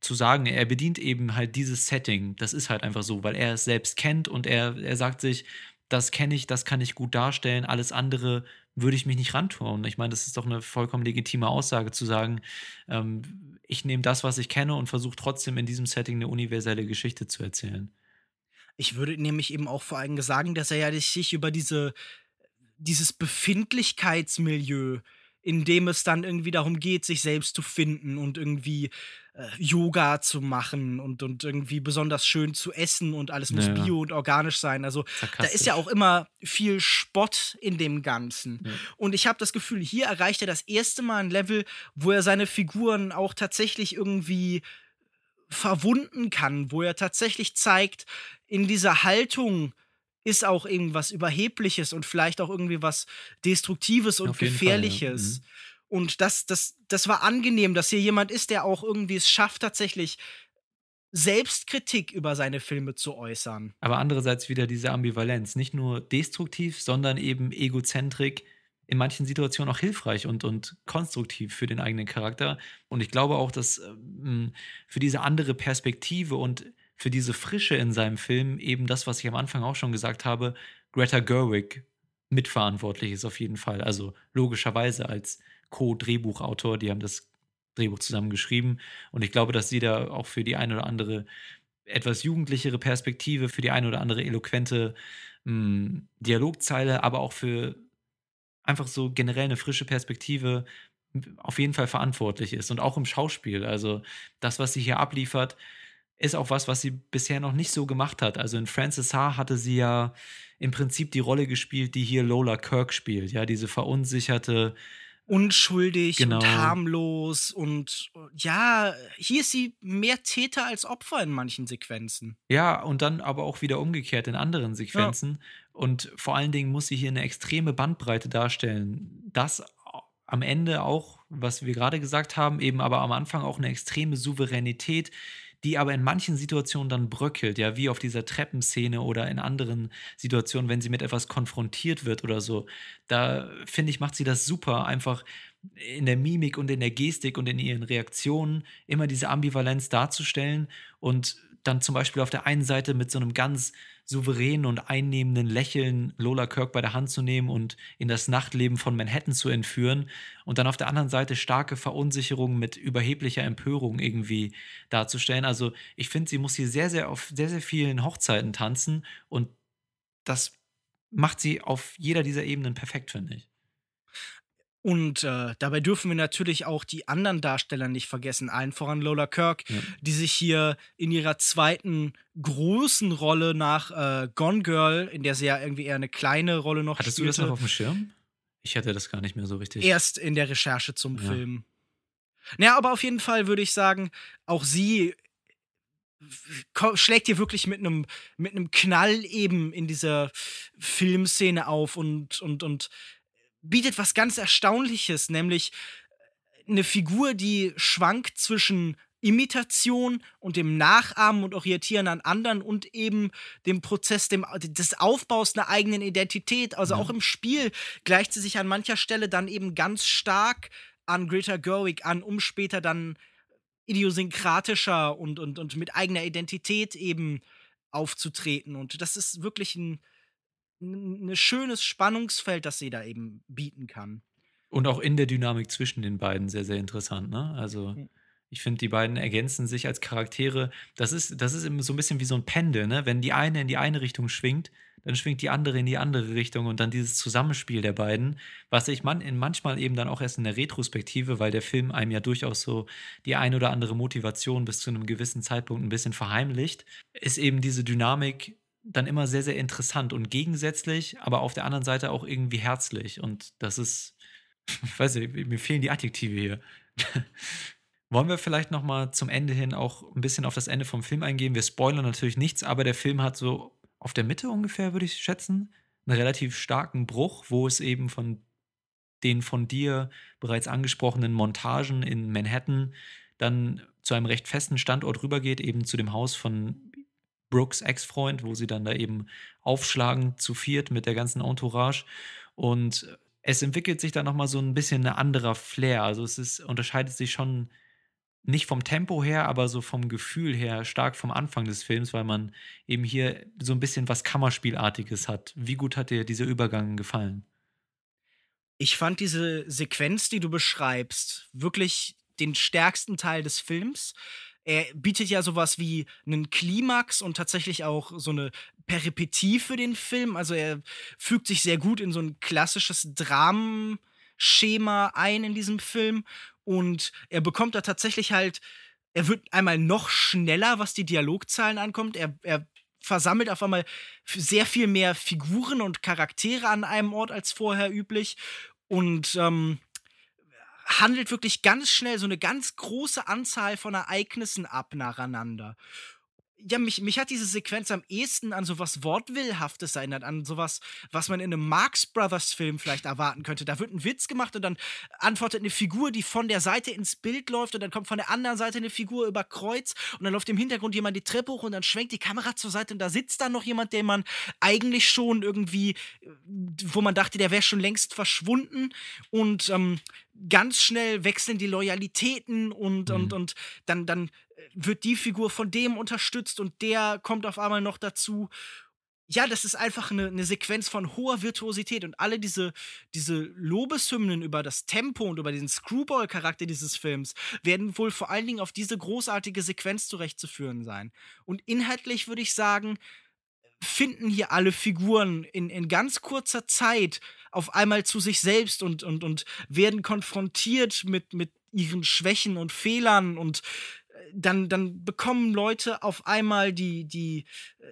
zu sagen, er bedient eben halt dieses Setting. Das ist halt einfach so, weil er es selbst kennt und er, er sagt sich, das kenne ich, das kann ich gut darstellen, alles andere würde ich mich nicht rantun. Ich meine, das ist doch eine vollkommen legitime Aussage zu sagen, ähm, ich nehme das, was ich kenne und versuche trotzdem in diesem Setting eine universelle Geschichte zu erzählen. Ich würde nämlich eben auch vor allem sagen, dass er ja sich über diese, dieses Befindlichkeitsmilieu, in dem es dann irgendwie darum geht, sich selbst zu finden und irgendwie äh, Yoga zu machen und, und irgendwie besonders schön zu essen und alles muss Ja. bio und organisch sein. Also da ist ja auch immer viel Spott in dem Ganzen. Ja. Und ich habe das Gefühl, hier erreicht er das erste Mal ein Level, wo er seine Figuren auch tatsächlich irgendwie verwunden kann, wo er tatsächlich zeigt, in dieser Haltung ist auch irgendwas Überhebliches und vielleicht auch irgendwie was Destruktives und Gefährliches. Fall, ja. mhm. Und das, das, das war angenehm, dass hier jemand ist, der auch irgendwie es schafft, tatsächlich Selbstkritik über seine Filme zu äußern. Aber andererseits wieder diese Ambivalenz. Nicht nur destruktiv, sondern eben egozentrik, in manchen Situationen auch hilfreich und, und konstruktiv für den eigenen Charakter. Und ich glaube auch, dass ähm, für diese andere Perspektive und für diese Frische in seinem Film eben das, was ich am Anfang auch schon gesagt habe, Greta Gerwig mitverantwortlich ist auf jeden Fall. Also logischerweise als Co-Drehbuchautor, die haben das Drehbuch zusammen geschrieben. Und ich glaube, dass sie da auch für die eine oder andere etwas jugendlichere Perspektive, für die eine oder andere eloquente mh, hm, Dialogzeile, aber auch für einfach so generell eine frische Perspektive auf jeden Fall verantwortlich ist. Und auch im Schauspiel. Also das, was sie hier abliefert, ist auch was, was sie bisher noch nicht so gemacht hat. Also in Frances Ha hatte sie ja im Prinzip die Rolle gespielt, die hier Lola Kirk spielt. Ja, diese verunsicherte, unschuldig genau. und harmlos und ja, hier ist sie mehr Täter als Opfer in manchen Sequenzen. Ja, und dann aber auch wieder umgekehrt in anderen Sequenzen. Ja. Und vor allen Dingen muss sie hier eine extreme Bandbreite darstellen. Das am Ende auch, was wir gerade gesagt haben, eben aber am Anfang auch eine extreme Souveränität, die aber in manchen Situationen dann bröckelt, ja, wie auf dieser Treppenszene oder in anderen Situationen, wenn sie mit etwas konfrontiert wird oder so. Da finde ich, macht sie das super, einfach in der Mimik und in der Gestik und in ihren Reaktionen immer diese Ambivalenz darzustellen und dann zum Beispiel auf der einen Seite mit so einem ganz souveränen und einnehmenden Lächeln Lola Kirk bei der Hand zu nehmen und in das Nachtleben von Manhattan zu entführen und dann auf der anderen Seite starke Verunsicherung mit überheblicher Empörung irgendwie darzustellen. Also ich finde, sie muss hier sehr, sehr auf sehr, sehr vielen Hochzeiten tanzen und das macht sie auf jeder dieser Ebenen perfekt, finde ich. Und äh, dabei dürfen wir natürlich auch die anderen Darsteller nicht vergessen, allen voran Lola Kirk, ja. die sich hier in ihrer zweiten großen Rolle nach äh, Gone Girl, in der sie ja irgendwie eher eine kleine Rolle noch Hattest spielte, du das noch auf dem Schirm? Ich hatte das gar nicht mehr so richtig. Erst in der Recherche zum ja. Film. Naja, aber auf jeden Fall würde ich sagen, auch sie schlägt hier wirklich mit einem mit einem Knall eben in dieser Filmszene auf und und und bietet was ganz Erstaunliches, nämlich äh, eine Figur, die schwankt zwischen Imitation und dem Nachahmen und Orientieren an anderen und eben dem Prozess dem, des Aufbaus einer eigenen Identität. Also ja. auch im Spiel gleicht sie sich an mancher Stelle dann eben ganz stark an Greta Gerwig an, um später dann idiosynkratischer und, und, und mit eigener Identität eben aufzutreten. Und das ist wirklich ein, ein ne schönes Spannungsfeld, das sie da eben bieten kann. Und auch in der Dynamik zwischen den beiden sehr, sehr interessant. Ne? Also ich finde, die beiden ergänzen sich als Charaktere. Das ist, das ist immer so ein bisschen wie so ein Pendel. Ne? Wenn die eine in die eine Richtung schwingt, dann schwingt die andere in die andere Richtung und dann dieses Zusammenspiel der beiden, was ich man in manchmal eben dann auch erst in der Retrospektive, weil der Film einem ja durchaus so die ein oder andere Motivation bis zu einem gewissen Zeitpunkt ein bisschen verheimlicht, ist eben diese Dynamik dann immer sehr, sehr interessant und gegensätzlich, aber auf der anderen Seite auch irgendwie herzlich. Und das ist, ich weiß nicht, mir fehlen die Adjektive hier. Wollen wir vielleicht noch mal zum Ende hin auch ein bisschen auf das Ende vom Film eingehen? Wir spoilern natürlich nichts, aber der Film hat so auf der Mitte ungefähr, würde ich schätzen, einen relativ starken Bruch, wo es eben von den von dir bereits angesprochenen Montagen in Manhattan dann zu einem recht festen Standort rübergeht, eben zu dem Haus von Brooks Ex-Freund, wo sie dann da eben aufschlagen zu viert mit der ganzen Entourage. Und es entwickelt sich da nochmal so ein bisschen ein anderer Flair. Also es ist, unterscheidet sich schon nicht vom Tempo her, aber so vom Gefühl her stark vom Anfang des Films, weil man eben hier so ein bisschen was Kammerspielartiges hat. Wie gut hat dir dieser Übergang gefallen? Ich fand diese Sequenz, die du beschreibst, wirklich den stärksten Teil des Films er bietet ja sowas wie einen Klimax und tatsächlich auch so eine Peripetie für den Film. Also er fügt sich sehr gut in so ein klassisches Dramenschema ein in diesem Film. Und er bekommt da tatsächlich halt, er wird einmal noch schneller, was die Dialogzahlen ankommt. Er, er versammelt auf einmal sehr viel mehr Figuren und Charaktere an einem Ort als vorher üblich. Und ähm, handelt wirklich ganz schnell so eine ganz große Anzahl von Ereignissen ab nacheinander ja, mich, mich hat diese Sequenz am ehesten an sowas Wortwillhaftes erinnert, an sowas, was man in einem Marx Brothers Film vielleicht erwarten könnte. Da wird ein Witz gemacht und dann antwortet eine Figur, die von der Seite ins Bild läuft und dann kommt von der anderen Seite eine Figur über Kreuz und dann läuft im Hintergrund jemand die Treppe hoch und dann schwenkt die Kamera zur Seite und da sitzt dann noch jemand, den man eigentlich schon irgendwie, wo man dachte, der wäre schon längst verschwunden und ähm, ganz schnell wechseln die Loyalitäten und, mhm. und, und dann, dann wird die Figur von dem unterstützt und der kommt auf einmal noch dazu. Ja, das ist einfach eine, eine Sequenz von hoher Virtuosität und alle diese, diese Lobeshymnen über das Tempo und über diesen Screwball-Charakter dieses Films werden wohl vor allen Dingen auf diese großartige Sequenz zurechtzuführen sein. Und inhaltlich würde ich sagen, finden hier alle Figuren in, in ganz kurzer Zeit auf einmal zu sich selbst und, und, und werden konfrontiert mit, mit ihren Schwächen und Fehlern und dann, dann bekommen Leute auf einmal die, die, äh,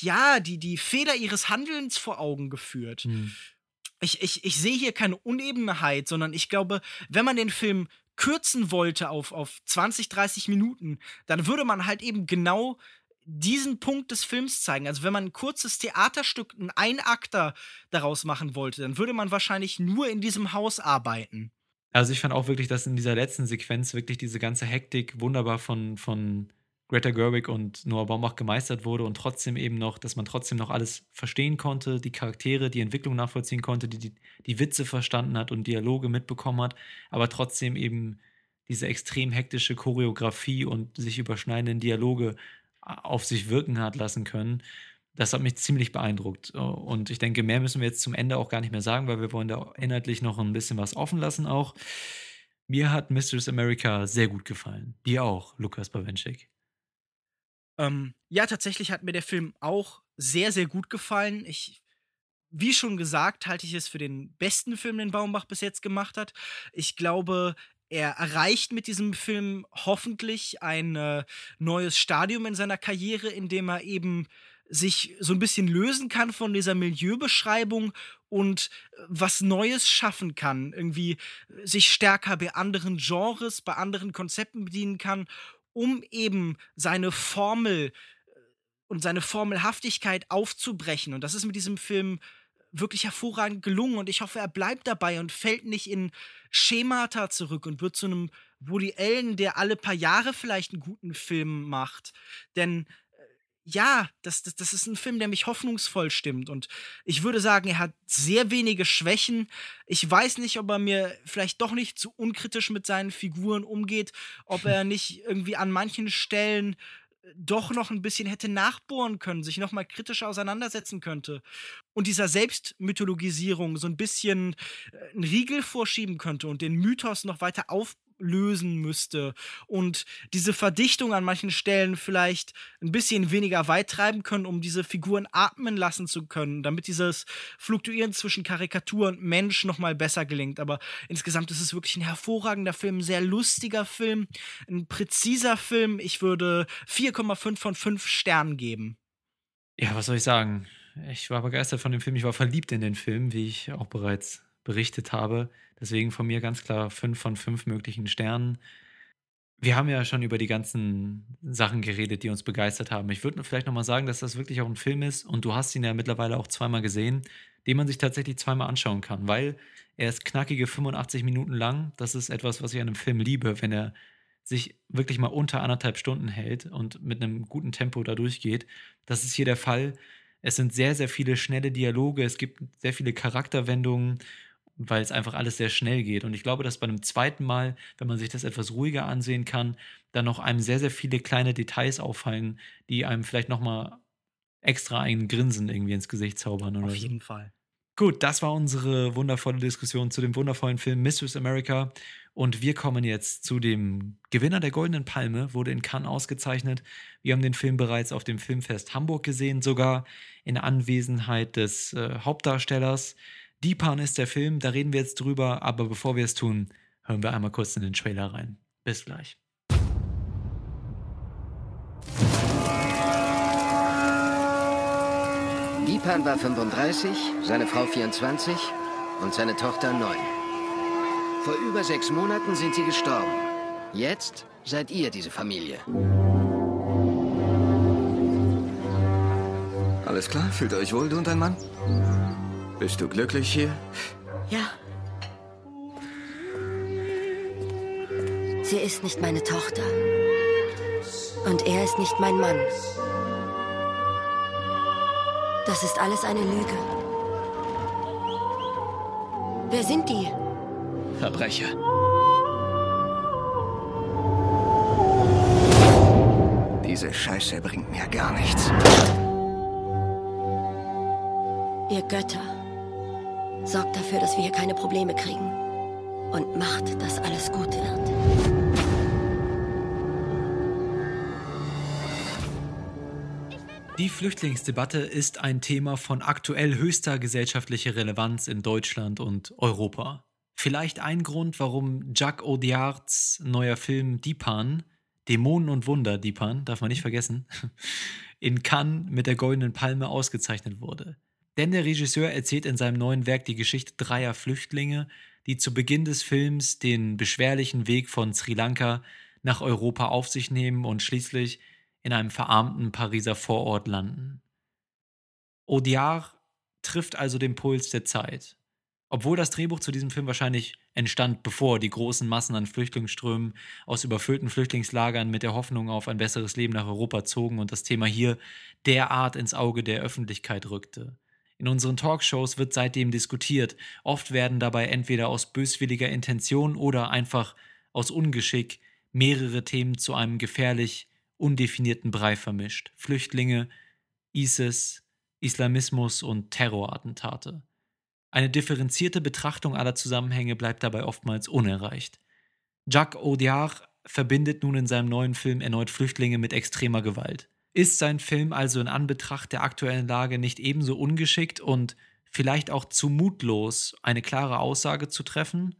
ja, die, die Feder ihres Handelns vor Augen geführt. Mhm. Ich, ich, ich sehe hier keine Unebenheit, sondern ich glaube, wenn man den Film kürzen wollte auf, auf 20, 30 Minuten, dann würde man halt eben genau diesen Punkt des Films zeigen. Also wenn man ein kurzes Theaterstück, ein Einakter daraus machen wollte, dann würde man wahrscheinlich nur in diesem Haus arbeiten. Also ich fand auch wirklich, dass in dieser letzten Sequenz wirklich diese ganze Hektik wunderbar von, von Greta Gerwig und Noah Baumbach gemeistert wurde und trotzdem eben noch, dass man trotzdem noch alles verstehen konnte, die Charaktere, die Entwicklung nachvollziehen konnte, die, die, die Witze verstanden hat und Dialoge mitbekommen hat, aber trotzdem eben diese extrem hektische Choreografie und sich überschneidenden Dialoge auf sich wirken hat lassen können das hat mich ziemlich beeindruckt. Äh, und ich denke, mehr müssen wir jetzt zum Ende auch gar nicht mehr sagen, weil wir wollen da inhaltlich noch ein bisschen was offen lassen auch. Mir hat Mistress America sehr gut gefallen. Dir auch, Lukas Bawenschik. Ähm, ja, tatsächlich hat mir der Film auch sehr, sehr gut gefallen. Ich, wie schon gesagt, halte ich es für den besten Film, den Baumbach bis jetzt gemacht hat. Ich glaube, er erreicht mit diesem Film hoffentlich ein äh, neues Stadium in seiner Karriere, in dem er eben sich so ein bisschen lösen kann von dieser Milieubeschreibung und äh, was Neues schaffen kann, irgendwie äh, sich stärker bei anderen Genres, bei anderen Konzepten bedienen kann, um eben seine Formel äh, und seine Formelhaftigkeit aufzubrechen. Und das ist mit diesem Film wirklich hervorragend gelungen und ich hoffe, er bleibt dabei und fällt nicht in Schemata zurück und wird zu einem Woody Allen, der alle paar Jahre vielleicht einen guten Film macht. Denn ja, das, das, das ist ein Film, der mich hoffnungsvoll stimmt. Und ich würde sagen, er hat sehr wenige Schwächen. Ich weiß nicht, ob er mir vielleicht doch nicht zu unkritisch mit seinen Figuren umgeht, ob er nicht irgendwie an manchen Stellen äh, doch noch ein bisschen hätte nachbohren können, sich noch mal kritischer auseinandersetzen könnte und dieser Selbstmythologisierung so ein bisschen äh, einen Riegel vorschieben könnte und den Mythos noch weiter auf lösen müsste und diese Verdichtung an manchen Stellen vielleicht ein bisschen weniger weit treiben können, um diese Figuren atmen lassen zu können, damit dieses Fluktuieren zwischen Karikatur und Mensch noch mal besser gelingt. Aber insgesamt ist es wirklich ein hervorragender Film, ein sehr lustiger Film, ein präziser Film. Ich würde 4,5 von 5 Sternen geben. Ja, was soll ich sagen? Ich war begeistert von dem Film. Ich war verliebt in den Film, wie ich auch bereits berichtet habe. Deswegen von mir ganz klar fünf von fünf möglichen Sternen. Wir haben ja schon über die ganzen Sachen geredet, die uns begeistert haben. Ich würde vielleicht nochmal sagen, dass das wirklich auch ein Film ist und du hast ihn ja mittlerweile auch zweimal gesehen, den man sich tatsächlich zweimal anschauen kann, weil er ist knackige 85 Minuten lang. Das ist etwas, was ich an einem Film liebe, wenn er sich wirklich mal unter anderthalb Stunden hält und mit einem guten Tempo da durchgeht. Das ist hier der Fall. Es sind sehr, sehr viele schnelle Dialoge, es gibt sehr viele Charakterwendungen weil es einfach alles sehr schnell geht. Und ich glaube, dass bei einem zweiten Mal, wenn man sich das etwas ruhiger ansehen kann, dann noch einem sehr, sehr viele kleine Details auffallen, die einem vielleicht nochmal extra ein Grinsen irgendwie ins Gesicht zaubern. Oder Auf jeden so. Fall. Gut, das war unsere wundervolle Diskussion zu dem wundervollen Film Mistress America. Und wir kommen jetzt zu dem Gewinner der Goldenen Palme, wurde in Cannes ausgezeichnet. Wir haben den Film bereits auf dem Filmfest Hamburg gesehen, sogar in Anwesenheit des äh, Hauptdarstellers. Deepan ist der Film, da reden wir jetzt drüber, aber bevor wir es tun, hören wir einmal kurz in den Trailer rein. Bis gleich. Deepan war 35, seine Frau 24 und seine Tochter 9. Vor über sechs Monaten sind sie gestorben. Jetzt seid ihr diese Familie. Alles klar? Fühlt ihr euch wohl, du und dein Mann? Bist du glücklich hier? Ja. Sie ist nicht meine Tochter. Und er ist nicht mein Mann. Das ist alles eine Lüge. Wer sind die? Verbrecher. Diese Scheiße bringt mir gar nichts. Ihr Götter. Sorgt dafür, dass wir hier keine Probleme kriegen. Und macht, dass alles gut wird. Die Flüchtlingsdebatte ist ein Thema von aktuell höchster gesellschaftlicher Relevanz in Deutschland und Europa. Vielleicht ein Grund, warum Jacques Audiards neuer Film Dipan, Dämonen und Wunder Dipan, darf man nicht vergessen, in Cannes mit der Goldenen Palme ausgezeichnet wurde. Denn der Regisseur erzählt in seinem neuen Werk die Geschichte dreier Flüchtlinge, die zu Beginn des Films den beschwerlichen Weg von Sri Lanka nach Europa auf sich nehmen und schließlich in einem verarmten Pariser Vorort landen. Audiard trifft also den Puls der Zeit. Obwohl das Drehbuch zu diesem Film wahrscheinlich entstand, bevor die großen Massen an Flüchtlingsströmen aus überfüllten Flüchtlingslagern mit der Hoffnung auf ein besseres Leben nach Europa zogen und das Thema hier derart ins Auge der Öffentlichkeit rückte. In unseren Talkshows wird seitdem diskutiert. Oft werden dabei entweder aus böswilliger Intention oder einfach aus Ungeschick mehrere Themen zu einem gefährlich undefinierten Brei vermischt. Flüchtlinge, ISIS, Islamismus und Terrorattentate. Eine differenzierte Betrachtung aller Zusammenhänge bleibt dabei oftmals unerreicht. Jacques Audiard verbindet nun in seinem neuen Film erneut Flüchtlinge mit extremer Gewalt. Ist sein Film also in Anbetracht der aktuellen Lage nicht ebenso ungeschickt und vielleicht auch zu mutlos, eine klare Aussage zu treffen?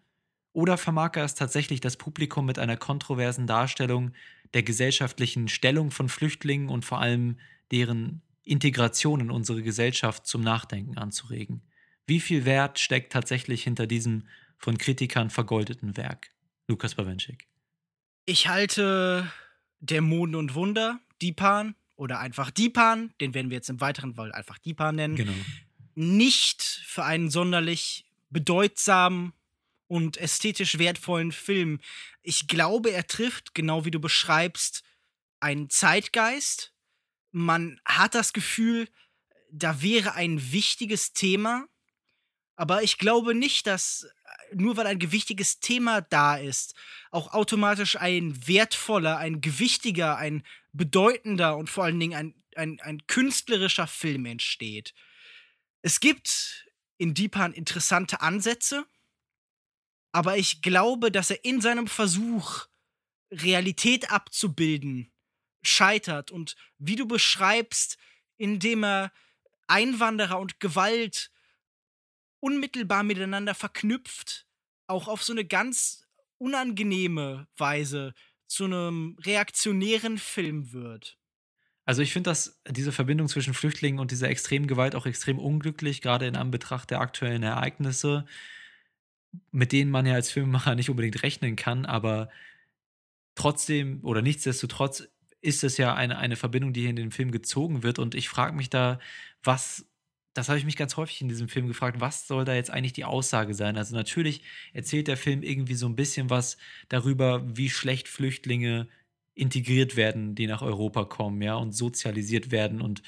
Oder vermag er es tatsächlich, das Publikum mit einer kontroversen Darstellung der gesellschaftlichen Stellung von Flüchtlingen und vor allem deren Integration in unsere Gesellschaft zum Nachdenken anzuregen? Wie viel Wert steckt tatsächlich hinter diesem von Kritikern vergoldeten Werk? Lukas Bawenschik. Ich halte Dämonen und Wunder, Dipan, oder einfach Dipan, den werden wir jetzt im weiteren Fall einfach Dipan nennen, Genau. nicht für einen sonderlich bedeutsamen und ästhetisch wertvollen Film. Ich glaube, er trifft, genau wie du beschreibst, einen Zeitgeist. Man hat das Gefühl, da wäre ein wichtiges Thema, aber ich glaube nicht, dass äh, nur weil ein gewichtiges Thema da ist, auch automatisch ein wertvoller, ein gewichtiger, ein bedeutender und vor allen Dingen ein, ein, ein künstlerischer Film entsteht. Es gibt in Deepan interessante Ansätze, aber ich glaube, dass er in seinem Versuch, Realität abzubilden, scheitert und wie du beschreibst, indem er Einwanderer und Gewalt unmittelbar miteinander verknüpft, auch auf so eine ganz unangenehme Weise zu einem reaktionären Film wird. Also ich finde, dass diese Verbindung zwischen Flüchtlingen und dieser extremen Gewalt auch extrem unglücklich, gerade in Anbetracht der aktuellen Ereignisse, mit denen man ja als Filmemacher nicht unbedingt rechnen kann, aber trotzdem oder nichtsdestotrotz ist es ja eine, eine Verbindung, die hier in den Film gezogen wird. Und ich frage mich da, was, das habe ich mich ganz häufig in diesem Film gefragt, was soll da jetzt eigentlich die Aussage sein? Also natürlich erzählt der Film irgendwie so ein bisschen was darüber, wie schlecht Flüchtlinge integriert werden, die nach Europa kommen, ja, und sozialisiert werden und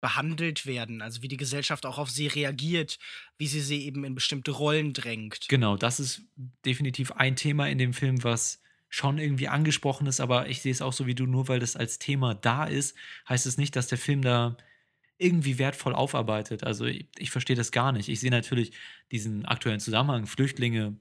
behandelt werden, also wie die Gesellschaft auch auf sie reagiert, wie sie sie eben in bestimmte Rollen drängt. Genau, das ist definitiv ein Thema in dem Film, was schon irgendwie angesprochen ist, aber ich sehe es auch so wie du, nur weil das als Thema da ist, heißt es nicht, dass der Film da irgendwie wertvoll aufarbeitet. Also ich, ich verstehe das gar nicht. Ich sehe natürlich diesen aktuellen Zusammenhang. Flüchtlinge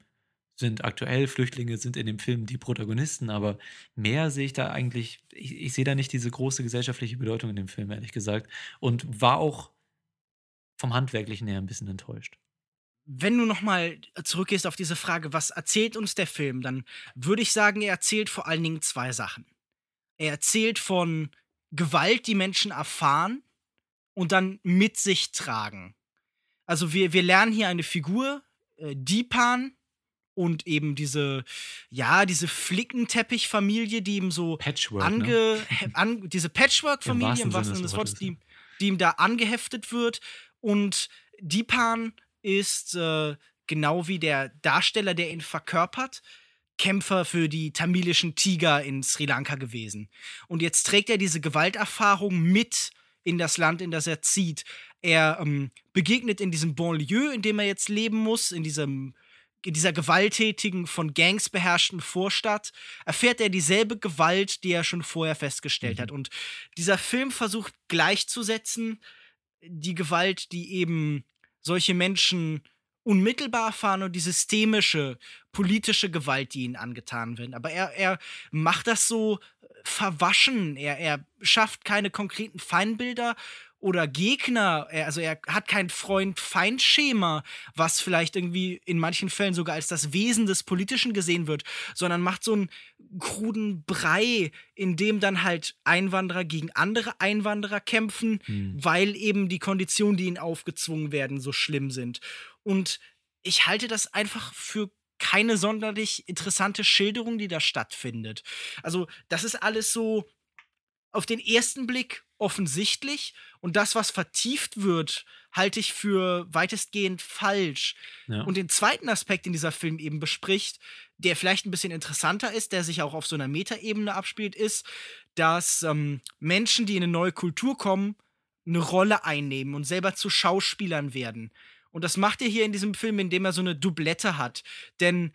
sind aktuell, Flüchtlinge sind in dem Film die Protagonisten, aber mehr sehe ich da eigentlich, ich, ich sehe da nicht diese große gesellschaftliche Bedeutung in dem Film, ehrlich gesagt. Und war auch vom Handwerklichen her ein bisschen enttäuscht. Wenn du nochmal zurückgehst auf diese Frage, was erzählt uns der Film, dann würde ich sagen, er erzählt vor allen Dingen zwei Sachen. Er erzählt von Gewalt, die Menschen erfahren und dann mit sich tragen. Also wir, wir lernen hier eine Figur, äh, Dipan, und eben diese, ja, diese Flickenteppichfamilie, die ihm so Patchwork, ange, ne? an, diese Patchwork-Familie, Im wahrsten Sinne des Wortes, Wortes. die, die ihm da angeheftet wird. Und Deepan ist äh, genau wie der Darsteller, der ihn verkörpert, Kämpfer für die tamilischen Tiger in Sri Lanka gewesen. Und jetzt trägt er diese Gewalterfahrung mit in das Land, in das er zieht. Er ähm, begegnet in diesem Banlieue, in dem er jetzt leben muss, in diesem in dieser gewalttätigen, von Gangs beherrschten Vorstadt, erfährt er dieselbe Gewalt, die er schon vorher festgestellt hat. Und dieser Film versucht gleichzusetzen, die Gewalt, die eben solche Menschen unmittelbar erfahren und die systemische, politische Gewalt, die ihnen angetan wird. Aber er, er macht das so verwaschen. Er, er schafft keine konkreten Feindbilder oder Gegner. Er, also er hat kein Freund-Feind-Schema, was vielleicht irgendwie in manchen Fällen sogar als das Wesen des Politischen gesehen wird, sondern macht so einen kruden Brei, in dem dann halt Einwanderer gegen andere Einwanderer kämpfen, weil eben die Konditionen, die ihnen aufgezwungen werden, so schlimm sind. Und ich halte das einfach für keine sonderlich interessante Schilderung, die da stattfindet. Also, das ist alles so auf den ersten Blick offensichtlich und das, was vertieft wird, halte ich für weitestgehend falsch. Ja. Und den zweiten Aspekt, den dieser Film eben bespricht, der vielleicht ein bisschen interessanter ist, der sich auch auf so einer Metaebene abspielt, ist, dass ähm, Menschen, die in eine neue Kultur kommen, eine Rolle einnehmen und selber zu Schauspielern werden. Und das macht er hier in diesem Film, indem er so eine Doublette hat. Denn,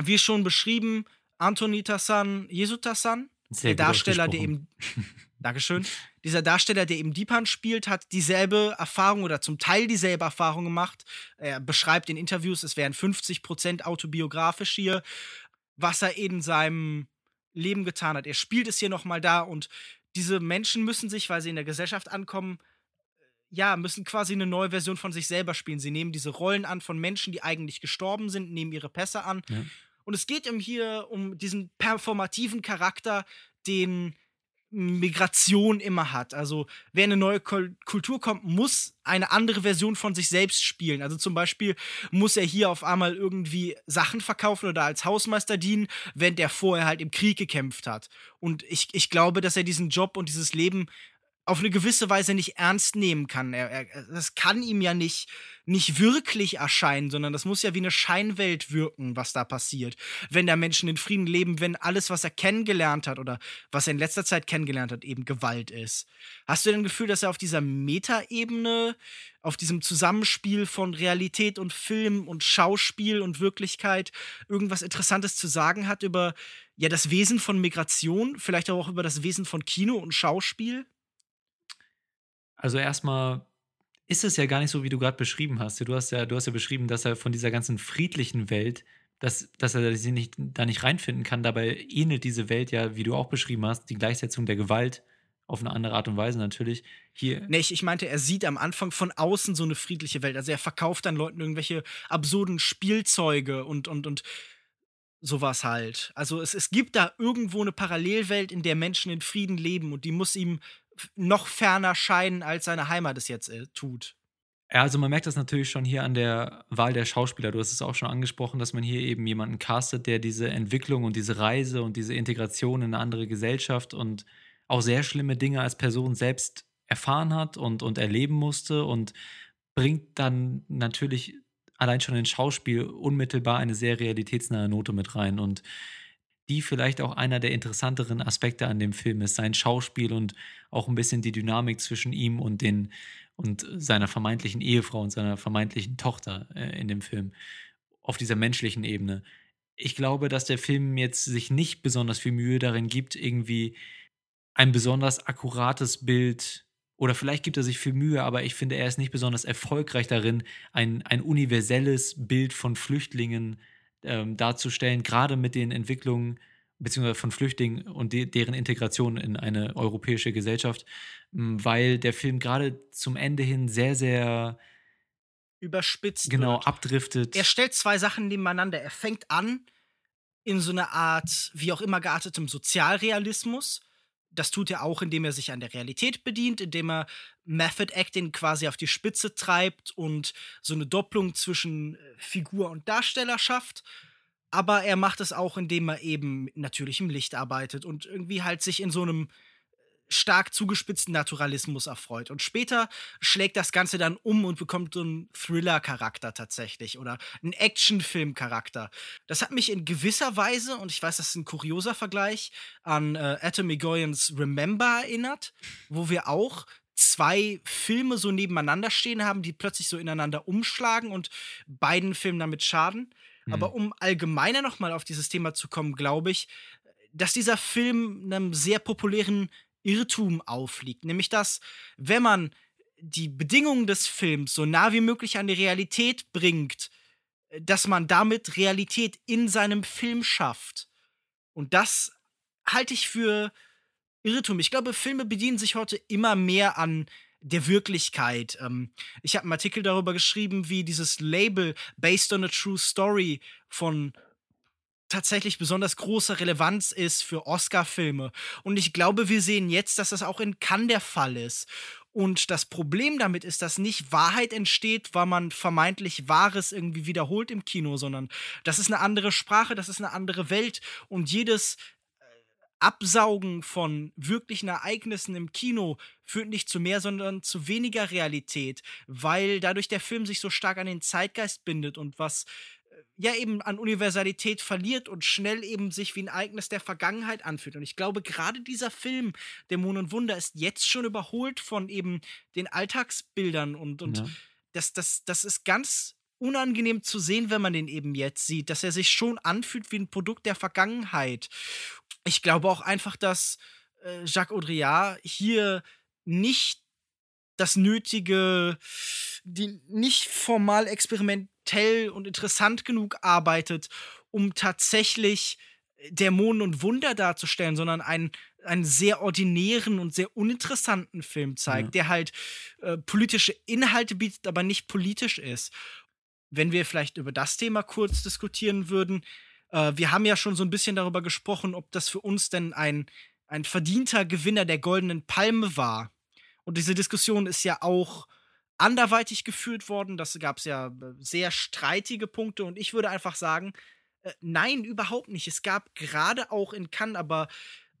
wie schon beschrieben, Antonita-san, Jesuta-san, Sehr der Darsteller, der eben, Dankeschön, dieser Darsteller, der eben Deepan spielt, hat dieselbe Erfahrung oder zum Teil dieselbe Erfahrung gemacht. Er beschreibt in Interviews, es wären 50% autobiografisch hier, was er in seinem Leben getan hat. Er spielt es hier nochmal da und diese Menschen müssen sich, weil sie in der Gesellschaft ankommen, ja, müssen quasi eine neue Version von sich selber spielen. Sie nehmen diese Rollen an von Menschen, die eigentlich gestorben sind, nehmen ihre Pässe an. Ja. Und es geht ihm hier um diesen performativen Charakter, den Migration immer hat. Also, wer in eine neue Kul- Kultur kommt, muss eine andere Version von sich selbst spielen. Also zum Beispiel muss er hier auf einmal irgendwie Sachen verkaufen oder als Hausmeister dienen, während er vorher halt im Krieg gekämpft hat. Und ich, ich glaube, dass er diesen Job und dieses Leben auf eine gewisse Weise nicht ernst nehmen kann. Er, er, das kann ihm ja nicht, nicht wirklich erscheinen, sondern das muss ja wie eine Scheinwelt wirken, was da passiert. Wenn da Menschen in Frieden leben, wenn alles, was er kennengelernt hat oder was er in letzter Zeit kennengelernt hat, eben Gewalt ist. Hast du denn Gefühl, dass er auf dieser Metaebene, auf diesem Zusammenspiel von Realität und Film und Schauspiel und Wirklichkeit irgendwas Interessantes zu sagen hat über ja das Wesen von Migration, vielleicht auch über das Wesen von Kino und Schauspiel? Also erstmal ist es ja gar nicht so, wie du gerade beschrieben hast. Du hast ja, du hast ja beschrieben, dass er von dieser ganzen friedlichen Welt, dass, dass er sie nicht, da nicht reinfinden kann. Dabei ähnelt diese Welt ja, wie du auch beschrieben hast, die Gleichsetzung der Gewalt auf eine andere Art und Weise natürlich. Hier, Nee, ich, ich meinte, er sieht am Anfang von außen so eine friedliche Welt. Also er verkauft dann Leuten irgendwelche absurden Spielzeuge und, und, und sowas halt. Also es, es gibt da irgendwo eine Parallelwelt, in der Menschen in Frieden leben und die muss ihm noch ferner scheinen, als seine Heimat es jetzt äh, tut. Ja, also man merkt das natürlich schon hier an der Wahl der Schauspieler. Du hast es auch schon angesprochen, dass man hier eben jemanden castet, der diese Entwicklung und diese Reise und diese Integration in eine andere Gesellschaft und auch sehr schlimme Dinge als Person selbst erfahren hat und, und erleben musste und bringt dann natürlich allein schon ins Schauspiel unmittelbar eine sehr realitätsnahe Note mit rein und die vielleicht auch einer der interessanteren Aspekte an dem Film ist, sein Schauspiel und auch ein bisschen die Dynamik zwischen ihm und den und seiner vermeintlichen Ehefrau und seiner vermeintlichen Tochter äh, in dem Film auf dieser menschlichen Ebene. Ich glaube, dass der Film jetzt sich nicht besonders viel Mühe darin gibt, irgendwie ein besonders akkurates Bild oder vielleicht gibt er sich viel Mühe, aber ich finde, er ist nicht besonders erfolgreich darin, ein, ein universelles Bild von Flüchtlingen ähm, darzustellen, gerade mit den Entwicklungen beziehungsweise von Flüchtlingen und de deren Integration in eine europäische Gesellschaft, weil der Film gerade zum Ende hin sehr, sehr Überspitzt. genau wird. abdriftet. Er stellt zwei Sachen nebeneinander. Er fängt an in so einer Art, wie auch immer geartetem Sozialrealismus. Das tut er auch, indem er sich an der Realität bedient, indem er Method Acting quasi auf die Spitze treibt und so eine Doppelung zwischen äh, Figur und Darsteller schafft. aber er macht es auch, indem er eben mit natürlichem Licht arbeitet und irgendwie halt sich in so einem stark zugespitzten Naturalismus erfreut. Und später schlägt das Ganze dann um und bekommt so einen Thriller-Charakter tatsächlich oder einen Actionfilm-Charakter. Das hat mich in gewisser Weise, und ich weiß, das ist ein kurioser Vergleich, an äh, Adam Egoyans Remember erinnert, wo wir auch zwei Filme so nebeneinander stehen haben, die plötzlich so ineinander umschlagen und beiden Filmen damit schaden. Mhm. Aber um allgemeiner nochmal auf dieses Thema zu kommen, glaube ich, dass dieser Film einem sehr populären Irrtum aufliegt. Nämlich, dass, wenn man die Bedingungen des Films so nah wie möglich an die Realität bringt, dass man damit Realität in seinem Film schafft. Und das halte ich für Irrtum. Ich glaube, Filme bedienen sich heute immer mehr an der Wirklichkeit. Ähm, ich habe einen Artikel darüber geschrieben, wie dieses Label Based on a True Story von tatsächlich besonders große Relevanz ist für Oscar-Filme. Und ich glaube, wir sehen jetzt, dass das auch in Cannes der Fall ist. Und das Problem damit ist, dass nicht Wahrheit entsteht, weil man vermeintlich Wahres irgendwie wiederholt im Kino, sondern das ist eine andere Sprache, das ist eine andere Welt. Und jedes äh, Absaugen von wirklichen Ereignissen im Kino führt nicht zu mehr, sondern zu weniger Realität, weil dadurch der Film sich so stark an den Zeitgeist bindet und was ja eben an Universalität verliert und schnell eben sich wie ein Ereignis der Vergangenheit anfühlt. Und ich glaube, gerade dieser Film, Dämonen und Wunder, ist jetzt schon überholt von eben den Alltagsbildern und, und ja. das, das, das ist ganz unangenehm zu sehen, wenn man den eben jetzt sieht, dass er sich schon anfühlt wie ein Produkt der Vergangenheit. Ich glaube auch einfach, dass äh, Jacques Audrillard hier nicht das nötige, die nicht formal experimentell und interessant genug arbeitet, um tatsächlich Dämonen und Wunder darzustellen, sondern einen, einen sehr ordinären und sehr uninteressanten Film zeigt, ja. der halt äh, politische Inhalte bietet, aber nicht politisch ist. Wenn wir vielleicht über das Thema kurz diskutieren würden, äh, wir haben ja schon so ein bisschen darüber gesprochen, ob das für uns denn ein, ein verdienter Gewinner der Goldenen Palme war. Und diese Diskussion ist ja auch anderweitig geführt worden. Das gab es ja äh, sehr streitige Punkte. Und ich würde einfach sagen, äh, nein, überhaupt nicht. Es gab gerade auch in Cannes, aber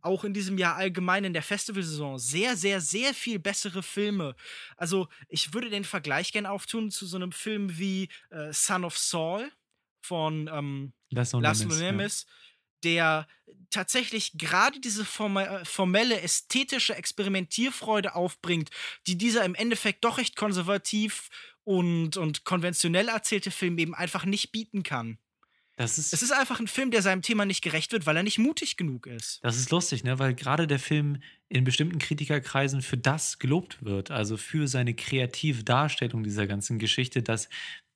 auch in diesem Jahr allgemein in der Festivalsaison sehr, sehr, sehr viel bessere Filme. Also ich würde den Vergleich gerne auftun zu so einem Film wie äh, Son of Saul von ähm, Las ja der tatsächlich gerade diese äh, formelle ästhetische Experimentierfreude aufbringt, die dieser im Endeffekt doch recht konservativ und, und konventionell erzählte Film eben einfach nicht bieten kann. Das ist, es ist einfach ein Film, der seinem Thema nicht gerecht wird, weil er nicht mutig genug ist. Das ist lustig, ne? weil gerade der Film in bestimmten Kritikerkreisen für das gelobt wird, also für seine kreative Darstellung dieser ganzen Geschichte, dass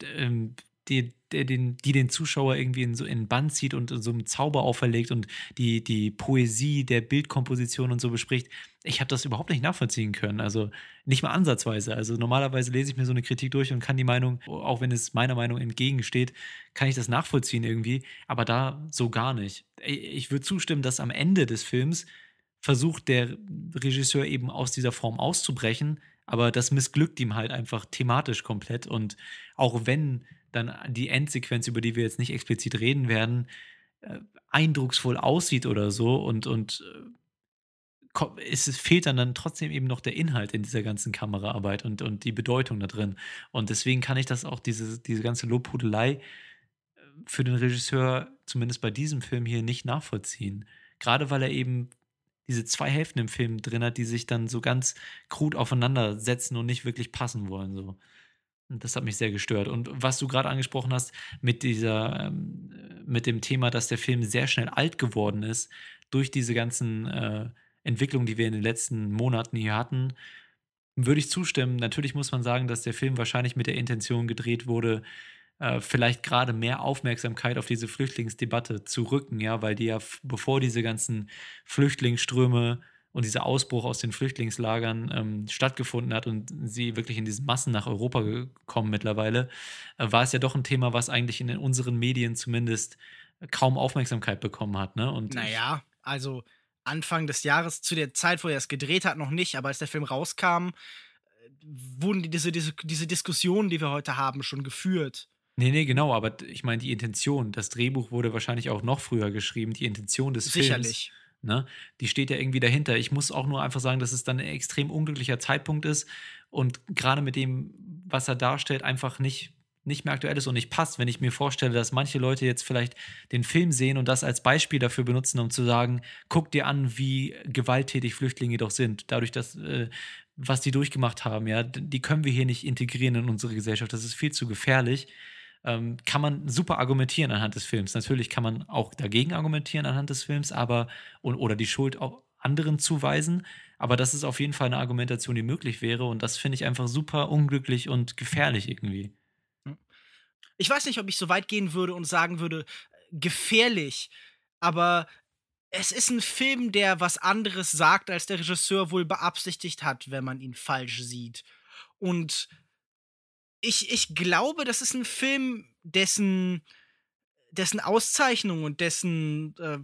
ähm, die, der den, die den Zuschauer irgendwie in so in Band zieht und so einen Zauber auferlegt und die, die Poesie der Bildkomposition und so bespricht. Ich habe das überhaupt nicht nachvollziehen können. Also nicht mal ansatzweise. Also normalerweise lese ich mir so eine Kritik durch und kann die Meinung, auch wenn es meiner Meinung entgegensteht, kann ich das nachvollziehen irgendwie. Aber da so gar nicht. Ich würde zustimmen, dass am Ende des Films versucht der Regisseur eben aus dieser Form auszubrechen, aber das missglückt ihm halt einfach thematisch komplett. Und auch wenn dann die Endsequenz, über die wir jetzt nicht explizit reden werden, äh, eindrucksvoll aussieht oder so und, und äh, es fehlt dann, dann trotzdem eben noch der Inhalt in dieser ganzen Kameraarbeit und, und die Bedeutung da drin. Und deswegen kann ich das auch, diese, diese ganze Lobhudelei äh, für den Regisseur, zumindest bei diesem Film hier, nicht nachvollziehen. Gerade weil er eben diese zwei Hälften im Film drin hat, die sich dann so ganz krud aufeinandersetzen und nicht wirklich passen wollen. So. Das hat mich sehr gestört. Und was du gerade angesprochen hast mit dieser, ähm, mit dem Thema, dass der Film sehr schnell alt geworden ist, durch diese ganzen äh, Entwicklungen, die wir in den letzten Monaten hier hatten, würde ich zustimmen. Natürlich muss man sagen, dass der Film wahrscheinlich mit der Intention gedreht wurde, äh, vielleicht gerade mehr Aufmerksamkeit auf diese Flüchtlingsdebatte zu rücken, ja, weil die ja, bevor diese ganzen Flüchtlingsströme und dieser Ausbruch aus den Flüchtlingslagern ähm, stattgefunden hat und sie wirklich in diesen Massen nach Europa gekommen mittlerweile, äh, war es ja doch ein Thema, was eigentlich in unseren Medien zumindest kaum Aufmerksamkeit bekommen hat. Ne? Und naja, also Anfang des Jahres, zu der Zeit, wo er es gedreht hat, noch nicht, aber als der Film rauskam, äh, wurden diese, diese, diese Diskussionen, die wir heute haben, schon geführt. Nee, nee, genau, aber ich meine, die Intention, das Drehbuch wurde wahrscheinlich auch noch früher geschrieben, die Intention des Sicherlich. Films. Ne? Die steht ja irgendwie dahinter. Ich muss auch nur einfach sagen, dass es dann ein extrem unglücklicher Zeitpunkt ist und gerade mit dem, was er darstellt, einfach nicht, nicht mehr aktuell ist und nicht passt, wenn ich mir vorstelle, dass manche Leute jetzt vielleicht den Film sehen und das als Beispiel dafür benutzen, um zu sagen, guck dir an, wie gewalttätig Flüchtlinge doch sind. Dadurch, dass äh, was die durchgemacht haben, ja, die können wir hier nicht integrieren in unsere Gesellschaft. Das ist viel zu gefährlich ähm, kann man super argumentieren anhand des Films. Natürlich kann man auch dagegen argumentieren anhand des Films, aber und, oder die Schuld auch anderen zuweisen. Aber das ist auf jeden Fall eine Argumentation, die möglich wäre. Und das finde ich einfach super unglücklich und gefährlich irgendwie. Ich weiß nicht, ob ich so weit gehen würde und sagen würde, gefährlich. Aber es ist ein Film, der was anderes sagt, als der Regisseur wohl beabsichtigt hat, wenn man ihn falsch sieht. Und ich, ich glaube, das ist ein Film, dessen, dessen Auszeichnung und dessen äh,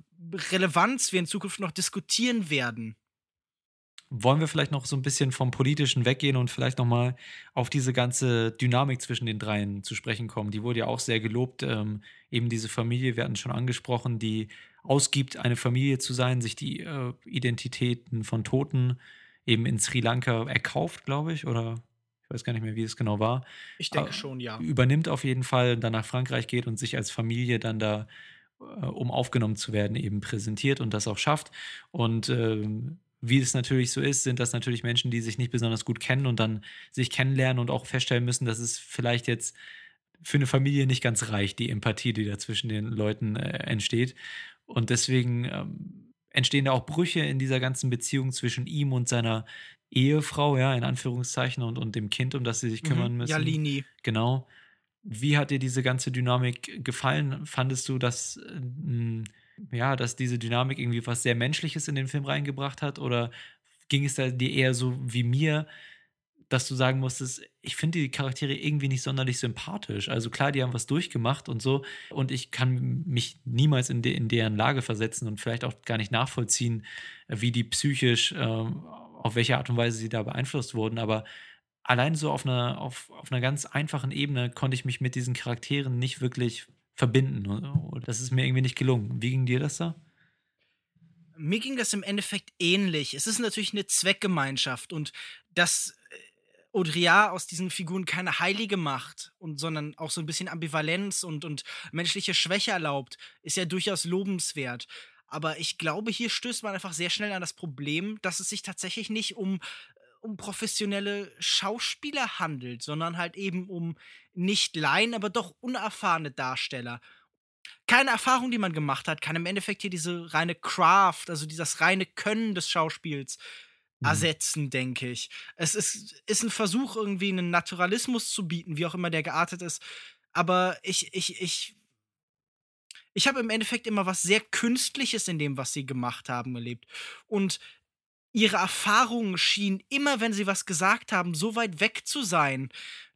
Relevanz wir in Zukunft noch diskutieren werden. Wollen wir vielleicht noch so ein bisschen vom Politischen weggehen und vielleicht noch mal auf diese ganze Dynamik zwischen den dreien zu sprechen kommen? Die wurde ja auch sehr gelobt. Ähm, eben diese Familie, wir hatten schon angesprochen, die ausgibt, eine Familie zu sein, sich die äh, Identitäten von Toten eben in Sri Lanka erkauft, glaube ich, oder ich weiß gar nicht mehr, wie es genau war. Ich denke schon, ja. Übernimmt auf jeden Fall, dann nach Frankreich geht und sich als Familie dann da, äh, um aufgenommen zu werden, eben präsentiert und das auch schafft. Und äh, wie es natürlich so ist, sind das natürlich Menschen, die sich nicht besonders gut kennen und dann sich kennenlernen und auch feststellen müssen, dass es vielleicht jetzt für eine Familie nicht ganz reicht, die Empathie, die da zwischen den Leuten äh, entsteht. Und deswegen ähm, entstehen da auch Brüche in dieser ganzen Beziehung zwischen ihm und seiner Ehefrau, ja, in Anführungszeichen, und, und dem Kind, um das sie sich mhm. kümmern müssen. Jalini. Genau. Wie hat dir diese ganze Dynamik gefallen? Fandest du, dass, äh, ja, dass diese Dynamik irgendwie was sehr Menschliches in den Film reingebracht hat? Oder ging es da dir eher so wie mir, dass du sagen musstest, ich finde die Charaktere irgendwie nicht sonderlich sympathisch. Also klar, die haben was durchgemacht und so. Und ich kann mich niemals in, de in deren Lage versetzen und vielleicht auch gar nicht nachvollziehen, wie die psychisch äh, auf welche Art und Weise sie da beeinflusst wurden, aber allein so auf einer, auf, auf einer ganz einfachen Ebene konnte ich mich mit diesen Charakteren nicht wirklich verbinden. Das ist mir irgendwie nicht gelungen. Wie ging dir das da? Mir ging das im Endeffekt ähnlich. Es ist natürlich eine Zweckgemeinschaft und dass äh, Audrillard aus diesen Figuren keine Heilige macht, und, sondern auch so ein bisschen Ambivalenz und, und menschliche Schwäche erlaubt, ist ja durchaus lobenswert. Aber ich glaube, hier stößt man einfach sehr schnell an das Problem, dass es sich tatsächlich nicht um, äh, um professionelle Schauspieler handelt, sondern halt eben um nicht Laien, aber doch unerfahrene Darsteller. Keine Erfahrung, die man gemacht hat, kann im Endeffekt hier diese reine Craft, also dieses reine Können des Schauspiels mhm. ersetzen, denke ich. Es ist, ist ein Versuch, irgendwie einen Naturalismus zu bieten, wie auch immer der geartet ist. Aber ich, ich, ich ich habe im Endeffekt immer was sehr Künstliches in dem, was sie gemacht haben, erlebt. Und ihre Erfahrungen schienen immer, wenn sie was gesagt haben, so weit weg zu sein,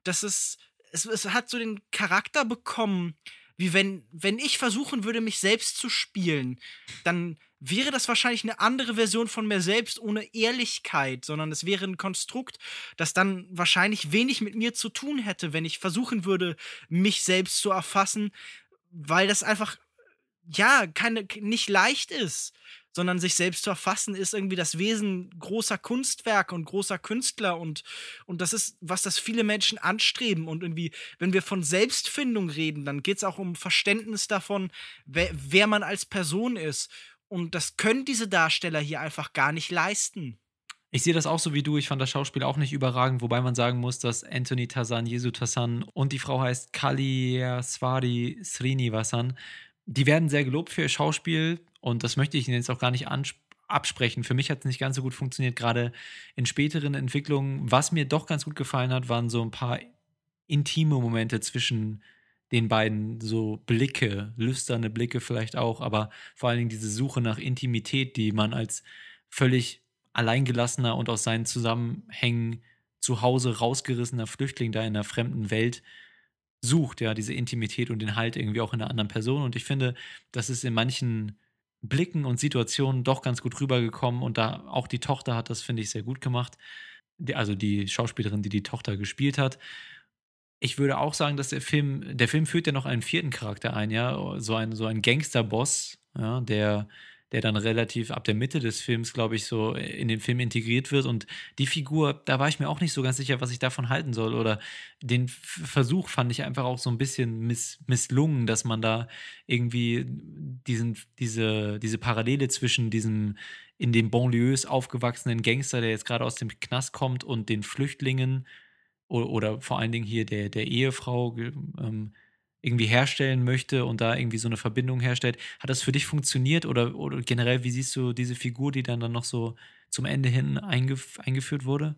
dass es, es, es hat so den Charakter bekommen, wie wenn, wenn ich versuchen würde, mich selbst zu spielen, dann wäre das wahrscheinlich eine andere Version von mir selbst ohne Ehrlichkeit, sondern es wäre ein Konstrukt, das dann wahrscheinlich wenig mit mir zu tun hätte, wenn ich versuchen würde, mich selbst zu erfassen, weil das einfach ja, keine, nicht leicht ist, sondern sich selbst zu erfassen, ist irgendwie das Wesen großer Kunstwerke und großer Künstler und, und das ist, was das viele Menschen anstreben. Und irgendwie, wenn wir von Selbstfindung reden, dann geht es auch um Verständnis davon, wer, wer man als Person ist. Und das können diese Darsteller hier einfach gar nicht leisten. Ich sehe das auch so wie du. Ich fand das Schauspiel auch nicht überragend, wobei man sagen muss, dass Anthony Tazan, Jesu Tassan und die Frau heißt Kali Swari Srinivasan die werden sehr gelobt für ihr Schauspiel und das möchte ich Ihnen jetzt auch gar nicht absprechen. Für mich hat es nicht ganz so gut funktioniert, gerade in späteren Entwicklungen. Was mir doch ganz gut gefallen hat, waren so ein paar intime Momente zwischen den beiden, so Blicke, lüsterne Blicke vielleicht auch, aber vor allen Dingen diese Suche nach Intimität, die man als völlig alleingelassener und aus seinen Zusammenhängen zu Hause rausgerissener Flüchtling da in einer fremden Welt sucht, ja, diese Intimität und den Halt irgendwie auch in einer anderen Person. Und ich finde, das ist in manchen Blicken und Situationen doch ganz gut rübergekommen. Und da auch die Tochter hat das, finde ich, sehr gut gemacht. Also die Schauspielerin, die die Tochter gespielt hat. ich würde auch sagen, dass der Film, der Film führt ja noch einen vierten Charakter ein, ja, so ein, so ein Gangsterboss, ja, der, der dann relativ ab der Mitte des Films, glaube ich, so in den Film integriert wird. Und die Figur, da war ich mir auch nicht so ganz sicher, was ich davon halten soll. Oder den Versuch fand ich einfach auch so ein bisschen miss misslungen, dass man da irgendwie diesen, diese, diese Parallele zwischen diesem in den Banlieues aufgewachsenen Gangster, der jetzt gerade aus dem Knast kommt, und den Flüchtlingen oder, oder vor allen Dingen hier der, der Ehefrau ähm, irgendwie herstellen möchte und da irgendwie so eine Verbindung herstellt. Hat das für dich funktioniert oder, oder generell, wie siehst du diese Figur, die dann, dann noch so zum Ende hin eingef eingeführt wurde?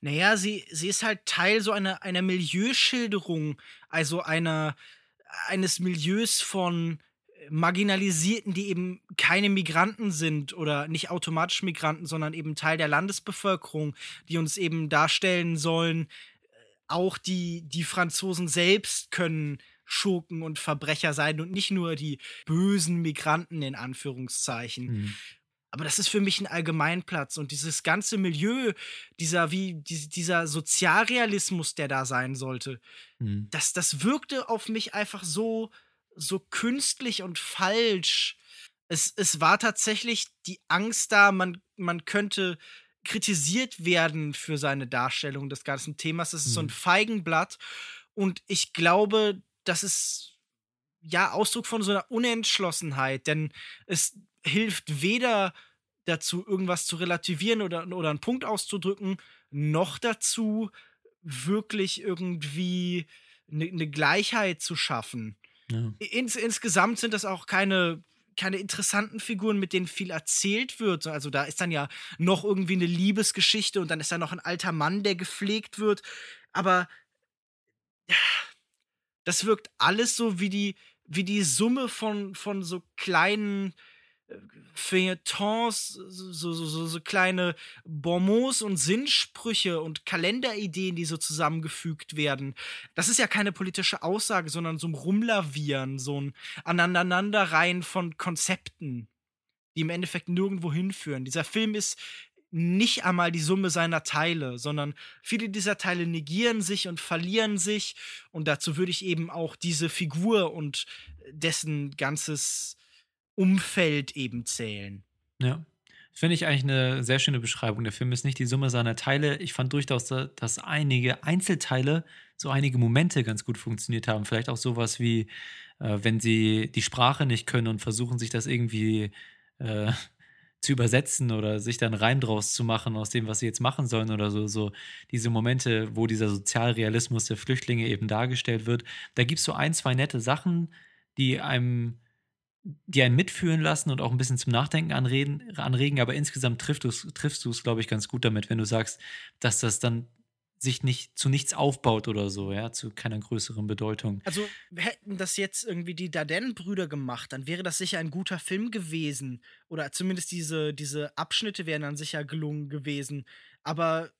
Naja, sie, sie ist halt Teil so einer, einer Milieuschilderung, also einer, eines Milieus von Marginalisierten, die eben keine Migranten sind oder nicht automatisch Migranten, sondern eben Teil der Landesbevölkerung, die uns eben darstellen sollen, auch die, die Franzosen selbst können Schurken und Verbrecher sein und nicht nur die bösen Migranten in Anführungszeichen. Mhm. Aber das ist für mich ein Allgemeinplatz und dieses ganze Milieu, dieser wie dieser Sozialrealismus, der da sein sollte, mhm. das, das wirkte auf mich einfach so so künstlich und falsch. Es, es war tatsächlich die Angst da, man, man könnte kritisiert werden für seine Darstellung des ganzen Themas. Es ist mhm. so ein mhm. Feigenblatt. Und ich glaube, das ist ja Ausdruck von so einer Unentschlossenheit, denn es hilft weder dazu, irgendwas zu relativieren oder, oder einen Punkt auszudrücken, noch dazu, wirklich irgendwie eine ne Gleichheit zu schaffen. Ja. Ins, insgesamt sind das auch keine keine interessanten Figuren, mit denen viel erzählt wird. Also da ist dann ja noch irgendwie eine Liebesgeschichte und dann ist da noch ein alter Mann, der gepflegt wird. Aber das wirkt alles so wie die, wie die Summe von, von so kleinen Feuilletons, so, so, so, so kleine Bonmots und Sinnsprüche und Kalenderideen, die so zusammengefügt werden. Das ist ja keine politische Aussage, sondern so ein Rumlavieren, so ein Aneinanderreihen von Konzepten, die im Endeffekt nirgendwo hinführen. Dieser Film ist nicht einmal die Summe seiner Teile, sondern viele dieser Teile negieren sich und verlieren sich. Und dazu würde ich eben auch diese Figur und dessen ganzes Umfeld eben zählen. Ja. Finde ich eigentlich eine sehr schöne Beschreibung. Der Film ist nicht die Summe seiner Teile. Ich fand durchaus, dass einige Einzelteile, so einige Momente ganz gut funktioniert haben. Vielleicht auch sowas wie, äh, wenn sie die Sprache nicht können und versuchen, sich das irgendwie äh, zu übersetzen oder sich dann Reim draus zu machen aus dem, was sie jetzt machen sollen oder so. So diese Momente, wo dieser Sozialrealismus der Flüchtlinge eben dargestellt wird. Da gibt es so ein, zwei nette Sachen, die einem die einen mitführen lassen und auch ein bisschen zum Nachdenken anreden, anregen, aber insgesamt triffst du es, triffst du es, glaube ich, ganz gut damit, wenn du sagst, dass das dann sich nicht zu nichts aufbaut oder so, ja, zu keiner größeren Bedeutung. Also hätten das jetzt irgendwie die Dardenne-Brüder gemacht, dann wäre das sicher ein guter Film gewesen. Oder zumindest diese, diese Abschnitte wären dann sicher gelungen gewesen. Aber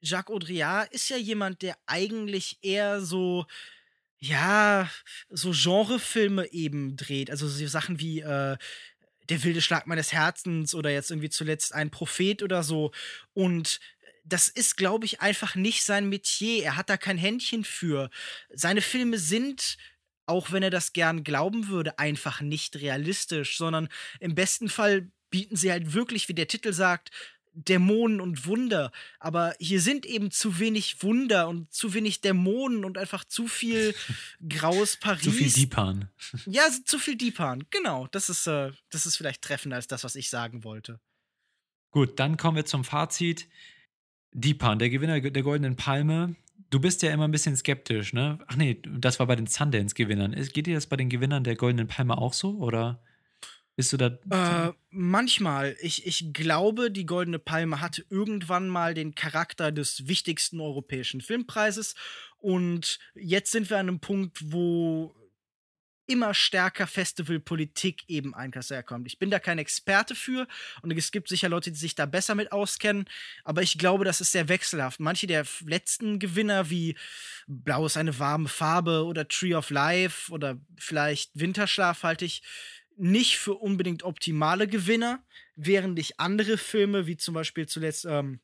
Jacques Audrillard ist ja jemand, der eigentlich eher so ja, so Genrefilme eben dreht. Also so Sachen wie äh, Der wilde Schlag meines Herzens oder jetzt irgendwie zuletzt ein Prophet oder so. Und das ist, glaube ich, einfach nicht sein Metier. Er hat da kein Händchen für. Seine Filme sind auch wenn er das gern glauben würde, einfach nicht realistisch, sondern im besten Fall bieten sie halt wirklich, wie der Titel sagt, Dämonen und Wunder. Aber hier sind eben zu wenig Wunder und zu wenig Dämonen und einfach zu viel graues Paris. zu viel Deepan. Ja, zu viel Deepan. Genau. Das ist, äh, das ist vielleicht treffender als das, was ich sagen wollte. Gut, dann kommen wir zum Fazit. Deepan, der Gewinner der Goldenen Palme. Du bist ja immer ein bisschen skeptisch, ne? Ach nee, das war bei den Sundance-Gewinnern. Geht dir das bei den Gewinnern der Goldenen Palme auch so, oder? Bist du da? Äh, manchmal. Ich, ich glaube, die Goldene Palme hatte irgendwann mal den Charakter des wichtigsten europäischen Filmpreises. Und jetzt sind wir an einem Punkt, wo immer stärker Festivalpolitik eben Einkasse kommt. Ich bin da kein Experte für und es gibt sicher Leute, die sich da besser mit auskennen, aber ich glaube, das ist sehr wechselhaft. Manche der letzten Gewinner wie Blau ist eine warme Farbe oder Tree of Life oder vielleicht Winterschlaf halte ich nicht für unbedingt optimale Gewinner, während ich andere Filme, wie zum Beispiel zuletzt ähm,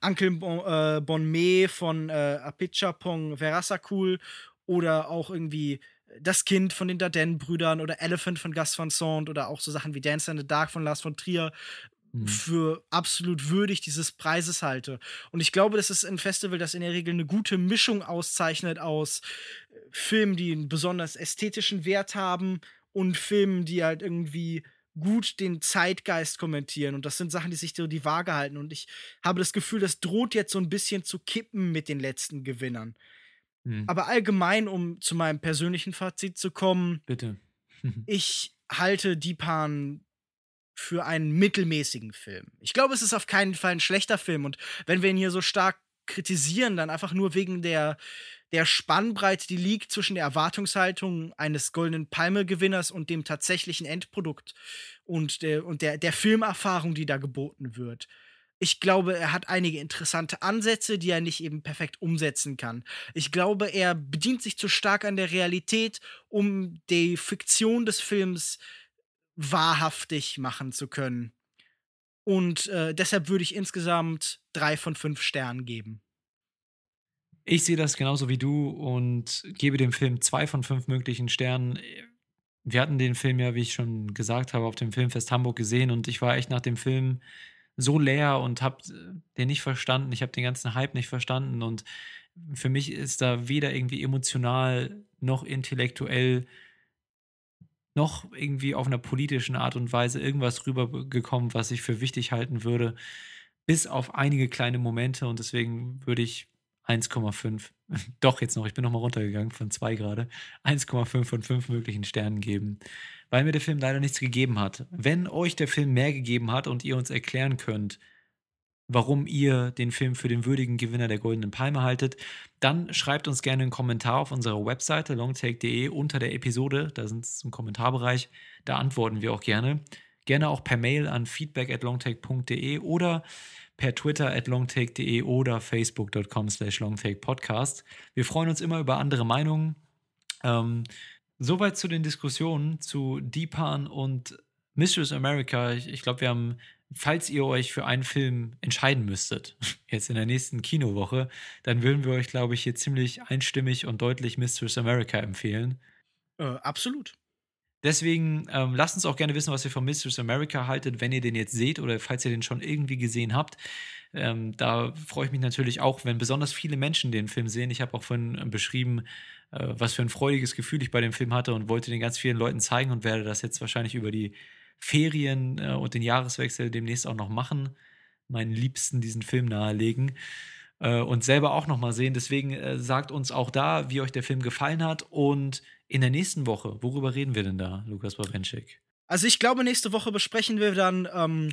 Uncle bon, äh, Bonme von äh, Apichatpong Verasakul oder auch irgendwie Das Kind von den Dardenne-Brüdern oder Elephant von Gus Van Sant oder auch so Sachen wie Dance in the Dark von Lars von Trier Mhm. für absolut würdig dieses Preises halte. Und ich glaube, das ist ein Festival, das in der Regel eine gute Mischung auszeichnet aus äh, Filmen, die einen besonders ästhetischen Wert haben und Filmen, die halt irgendwie gut den Zeitgeist kommentieren. Und das sind Sachen, die sich so die Waage halten. Und ich habe das Gefühl, das droht jetzt so ein bisschen zu kippen mit den letzten Gewinnern. Hm. Aber allgemein, um zu meinem persönlichen Fazit zu kommen, Bitte. ich halte Deepan für einen mittelmäßigen Film. Ich glaube, es ist auf keinen Fall ein schlechter Film. Und wenn wir ihn hier so stark kritisieren, dann einfach nur wegen der, der Spannbreite, die liegt zwischen der Erwartungshaltung eines Goldenen Palme-Gewinners und dem tatsächlichen Endprodukt und der, und der, der Filmerfahrung, die da geboten wird. Ich glaube, er hat einige interessante Ansätze, die er nicht eben perfekt umsetzen kann. Ich glaube, er bedient sich zu stark an der Realität, um die Fiktion des Films wahrhaftig machen zu können. Und äh, deshalb würde ich insgesamt drei von fünf Sternen geben. Ich sehe das genauso wie du und gebe dem Film zwei von fünf möglichen Sternen. Wir hatten den Film ja, wie ich schon gesagt habe, auf dem Filmfest Hamburg gesehen und ich war echt nach dem Film so leer und habe den nicht verstanden. Ich habe den ganzen Hype nicht verstanden und für mich ist da weder irgendwie emotional noch intellektuell noch irgendwie auf einer politischen Art und Weise irgendwas rübergekommen, was ich für wichtig halten würde, bis auf einige kleine Momente und deswegen würde ich 1,5, doch jetzt noch, ich bin noch mal runtergegangen von 2 gerade, 1,5 von 5 möglichen Sternen geben, weil mir der Film leider nichts gegeben hat. Wenn euch der Film mehr gegeben hat und ihr uns erklären könnt, warum ihr den Film für den würdigen Gewinner der Goldenen Palme haltet, dann schreibt uns gerne einen Kommentar auf unserer Webseite longtake.de unter der Episode. Da sind es im Kommentarbereich. Da antworten wir auch gerne. Gerne auch per Mail an feedback at longtake.de oder per Twitter at longtake.de oder facebook.com slash longtakepodcast. Wir freuen uns immer über andere Meinungen. Ähm, soweit zu den Diskussionen zu Deepan und Mistress America. Ich, ich glaube, wir haben falls ihr euch für einen Film entscheiden müsstet, jetzt in der nächsten Kinowoche, dann würden wir euch, glaube ich, hier ziemlich einstimmig und deutlich Mistress America empfehlen. Äh, absolut. Deswegen ähm, lasst uns auch gerne wissen, was ihr von Mistress America haltet, wenn ihr den jetzt seht oder falls ihr den schon irgendwie gesehen habt. Ähm, da freue ich mich natürlich auch, wenn besonders viele Menschen den Film sehen. Ich habe auch vorhin äh, beschrieben, äh, was für ein freudiges Gefühl ich bei dem Film hatte und wollte den ganz vielen Leuten zeigen und werde das jetzt wahrscheinlich über die Ferien äh, und den Jahreswechsel demnächst auch noch machen. Meinen Liebsten diesen Film nahelegen äh, und selber auch noch mal sehen. Deswegen äh, sagt uns auch da, wie euch der Film gefallen hat. Und in der nächsten Woche, worüber reden wir denn da, Lukas Bawenschik? Also ich glaube, nächste Woche besprechen wir dann ähm,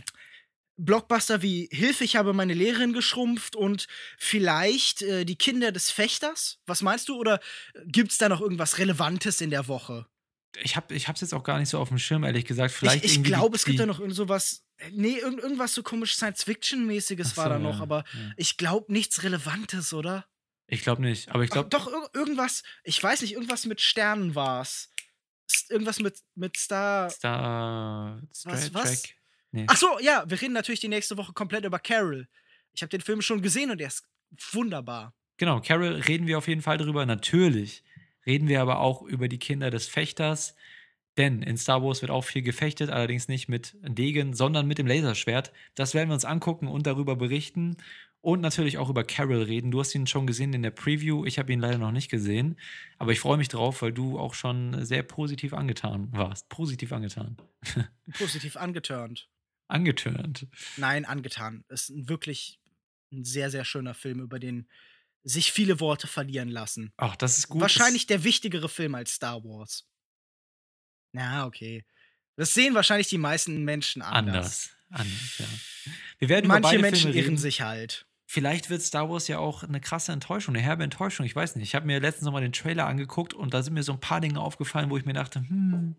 Blockbuster wie Hilfe, ich habe meine Lehrerin geschrumpft und vielleicht äh, die Kinder des Fechters. Was meinst du? Oder gibt es da noch irgendwas Relevantes in der Woche? Ich habe es jetzt auch gar nicht so auf dem Schirm, ehrlich gesagt. Vielleicht ich ich glaube, es gibt da noch irgend sowas. Nee, irgend, irgendwas so komisch Science-Fiction-mäßiges Ach war so, da noch, ja, aber ja. ich glaube nichts Relevantes, oder? Ich glaube nicht. Aber ich glaube, doch, ir irgendwas, ich weiß nicht, irgendwas mit Sternen war's. S irgendwas mit, mit Star. Star Star Was- was? Trek. Nee. Ach so, ja, wir reden natürlich die nächste Woche komplett über Carol. Ich habe den Film schon gesehen und er ist wunderbar. Genau, Carol reden wir auf jeden Fall drüber. Natürlich reden wir aber auch über die Kinder des Fechters. Denn in Star Wars wird auch viel gefechtet, allerdings nicht mit Degen, sondern mit dem Laserschwert. Das werden wir uns angucken und darüber berichten. Und natürlich auch über Carol reden. Du hast ihn schon gesehen in der Preview. Ich habe ihn leider noch nicht gesehen. Aber ich freue mich drauf, weil du auch schon sehr positiv angetan warst. Positiv angetan. Positiv angeturnt. Angetörnt. Nein, angetan. Ist wirklich ein sehr, sehr schöner Film, über den sich viele Worte verlieren lassen. Ach, das ist gut. Wahrscheinlich der wichtigere Film als Star Wars. Na, okay. Das sehen wahrscheinlich die meisten Menschen anders. anders. Anders, ja. Wir werden Manche Menschen Filme irren reden. sich halt. Vielleicht wird Star Wars ja auch eine krasse Enttäuschung, eine herbe Enttäuschung. Ich weiß nicht. Ich habe mir letztens noch mal den Trailer angeguckt und da sind mir so ein paar Dinge aufgefallen, wo ich mir dachte, hm,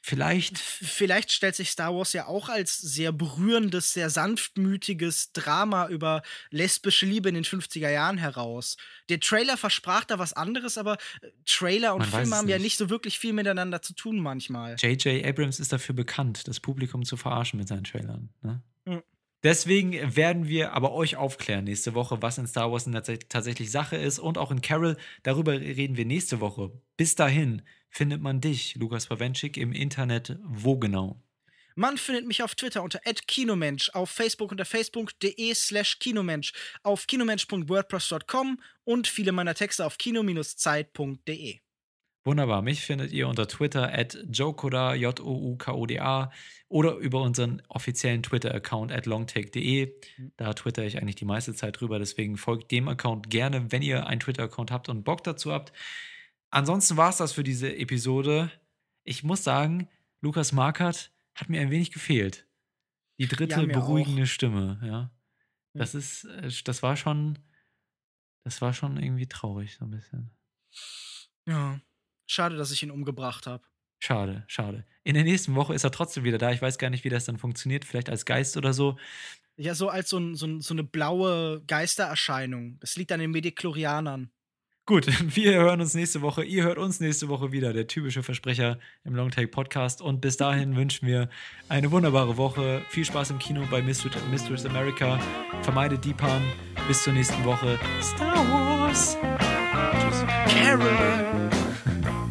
vielleicht. Vielleicht stellt sich Star Wars ja auch als sehr berührendes, sehr sanftmütiges Drama über lesbische Liebe in den 50er Jahren heraus. Der Trailer versprach da was anderes, aber äh, Trailer und Man es haben ja nicht. nicht so wirklich viel miteinander zu tun manchmal. J.J. Abrams ist dafür bekannt, das Publikum zu verarschen mit seinen Trailern. Ne? Deswegen werden wir aber euch aufklären nächste Woche, was in Star Wars tatsächlich Sache ist und auch in Carol. Darüber reden wir nächste Woche. Bis dahin findet man dich, Lukas Pawenschik, im Internet wo genau? Man findet mich auf Twitter unter @kinomensch, auf Facebook unter facebook.de/slash kinomensch, auf kinomensch.wordpress.com und viele meiner Texte auf kino-zeit.de. Wunderbar. Mich findet ihr unter Twitter at jokoda, J-O-U-K-O-D-A oder über unseren offiziellen Twitter-Account at longtake.de. Da twitter ich eigentlich die meiste Zeit drüber, deswegen folgt dem Account gerne, wenn ihr einen Twitter-Account habt und Bock dazu habt. Ansonsten war es das für diese Episode. Ich muss sagen, Lukas Markert hat mir ein wenig gefehlt. Die dritte ja, beruhigende auch. Stimme, ja. Das ist, äh, das war schon, das war schon irgendwie traurig, so ein bisschen. Ja. Schade, dass ich ihn umgebracht habe. Schade, schade. In der nächsten Woche ist er trotzdem wieder da. Ich weiß gar nicht, wie das dann funktioniert. Vielleicht als Geist oder so. Ja, so als so, ein, so, ein, so eine blaue Geistererscheinung. Das liegt an den Mediklorianern. Gut, wir hören uns nächste Woche. Ihr hört uns nächste Woche wieder. Der typische Versprecher im Longtake Podcast. Und bis dahin wünschen wir eine wunderbare Woche. Viel Spaß im Kino bei Mistress America. Vermeide Deepan. Bis zur nächsten Woche. Star Wars. Tschüss. Carol. Thank you.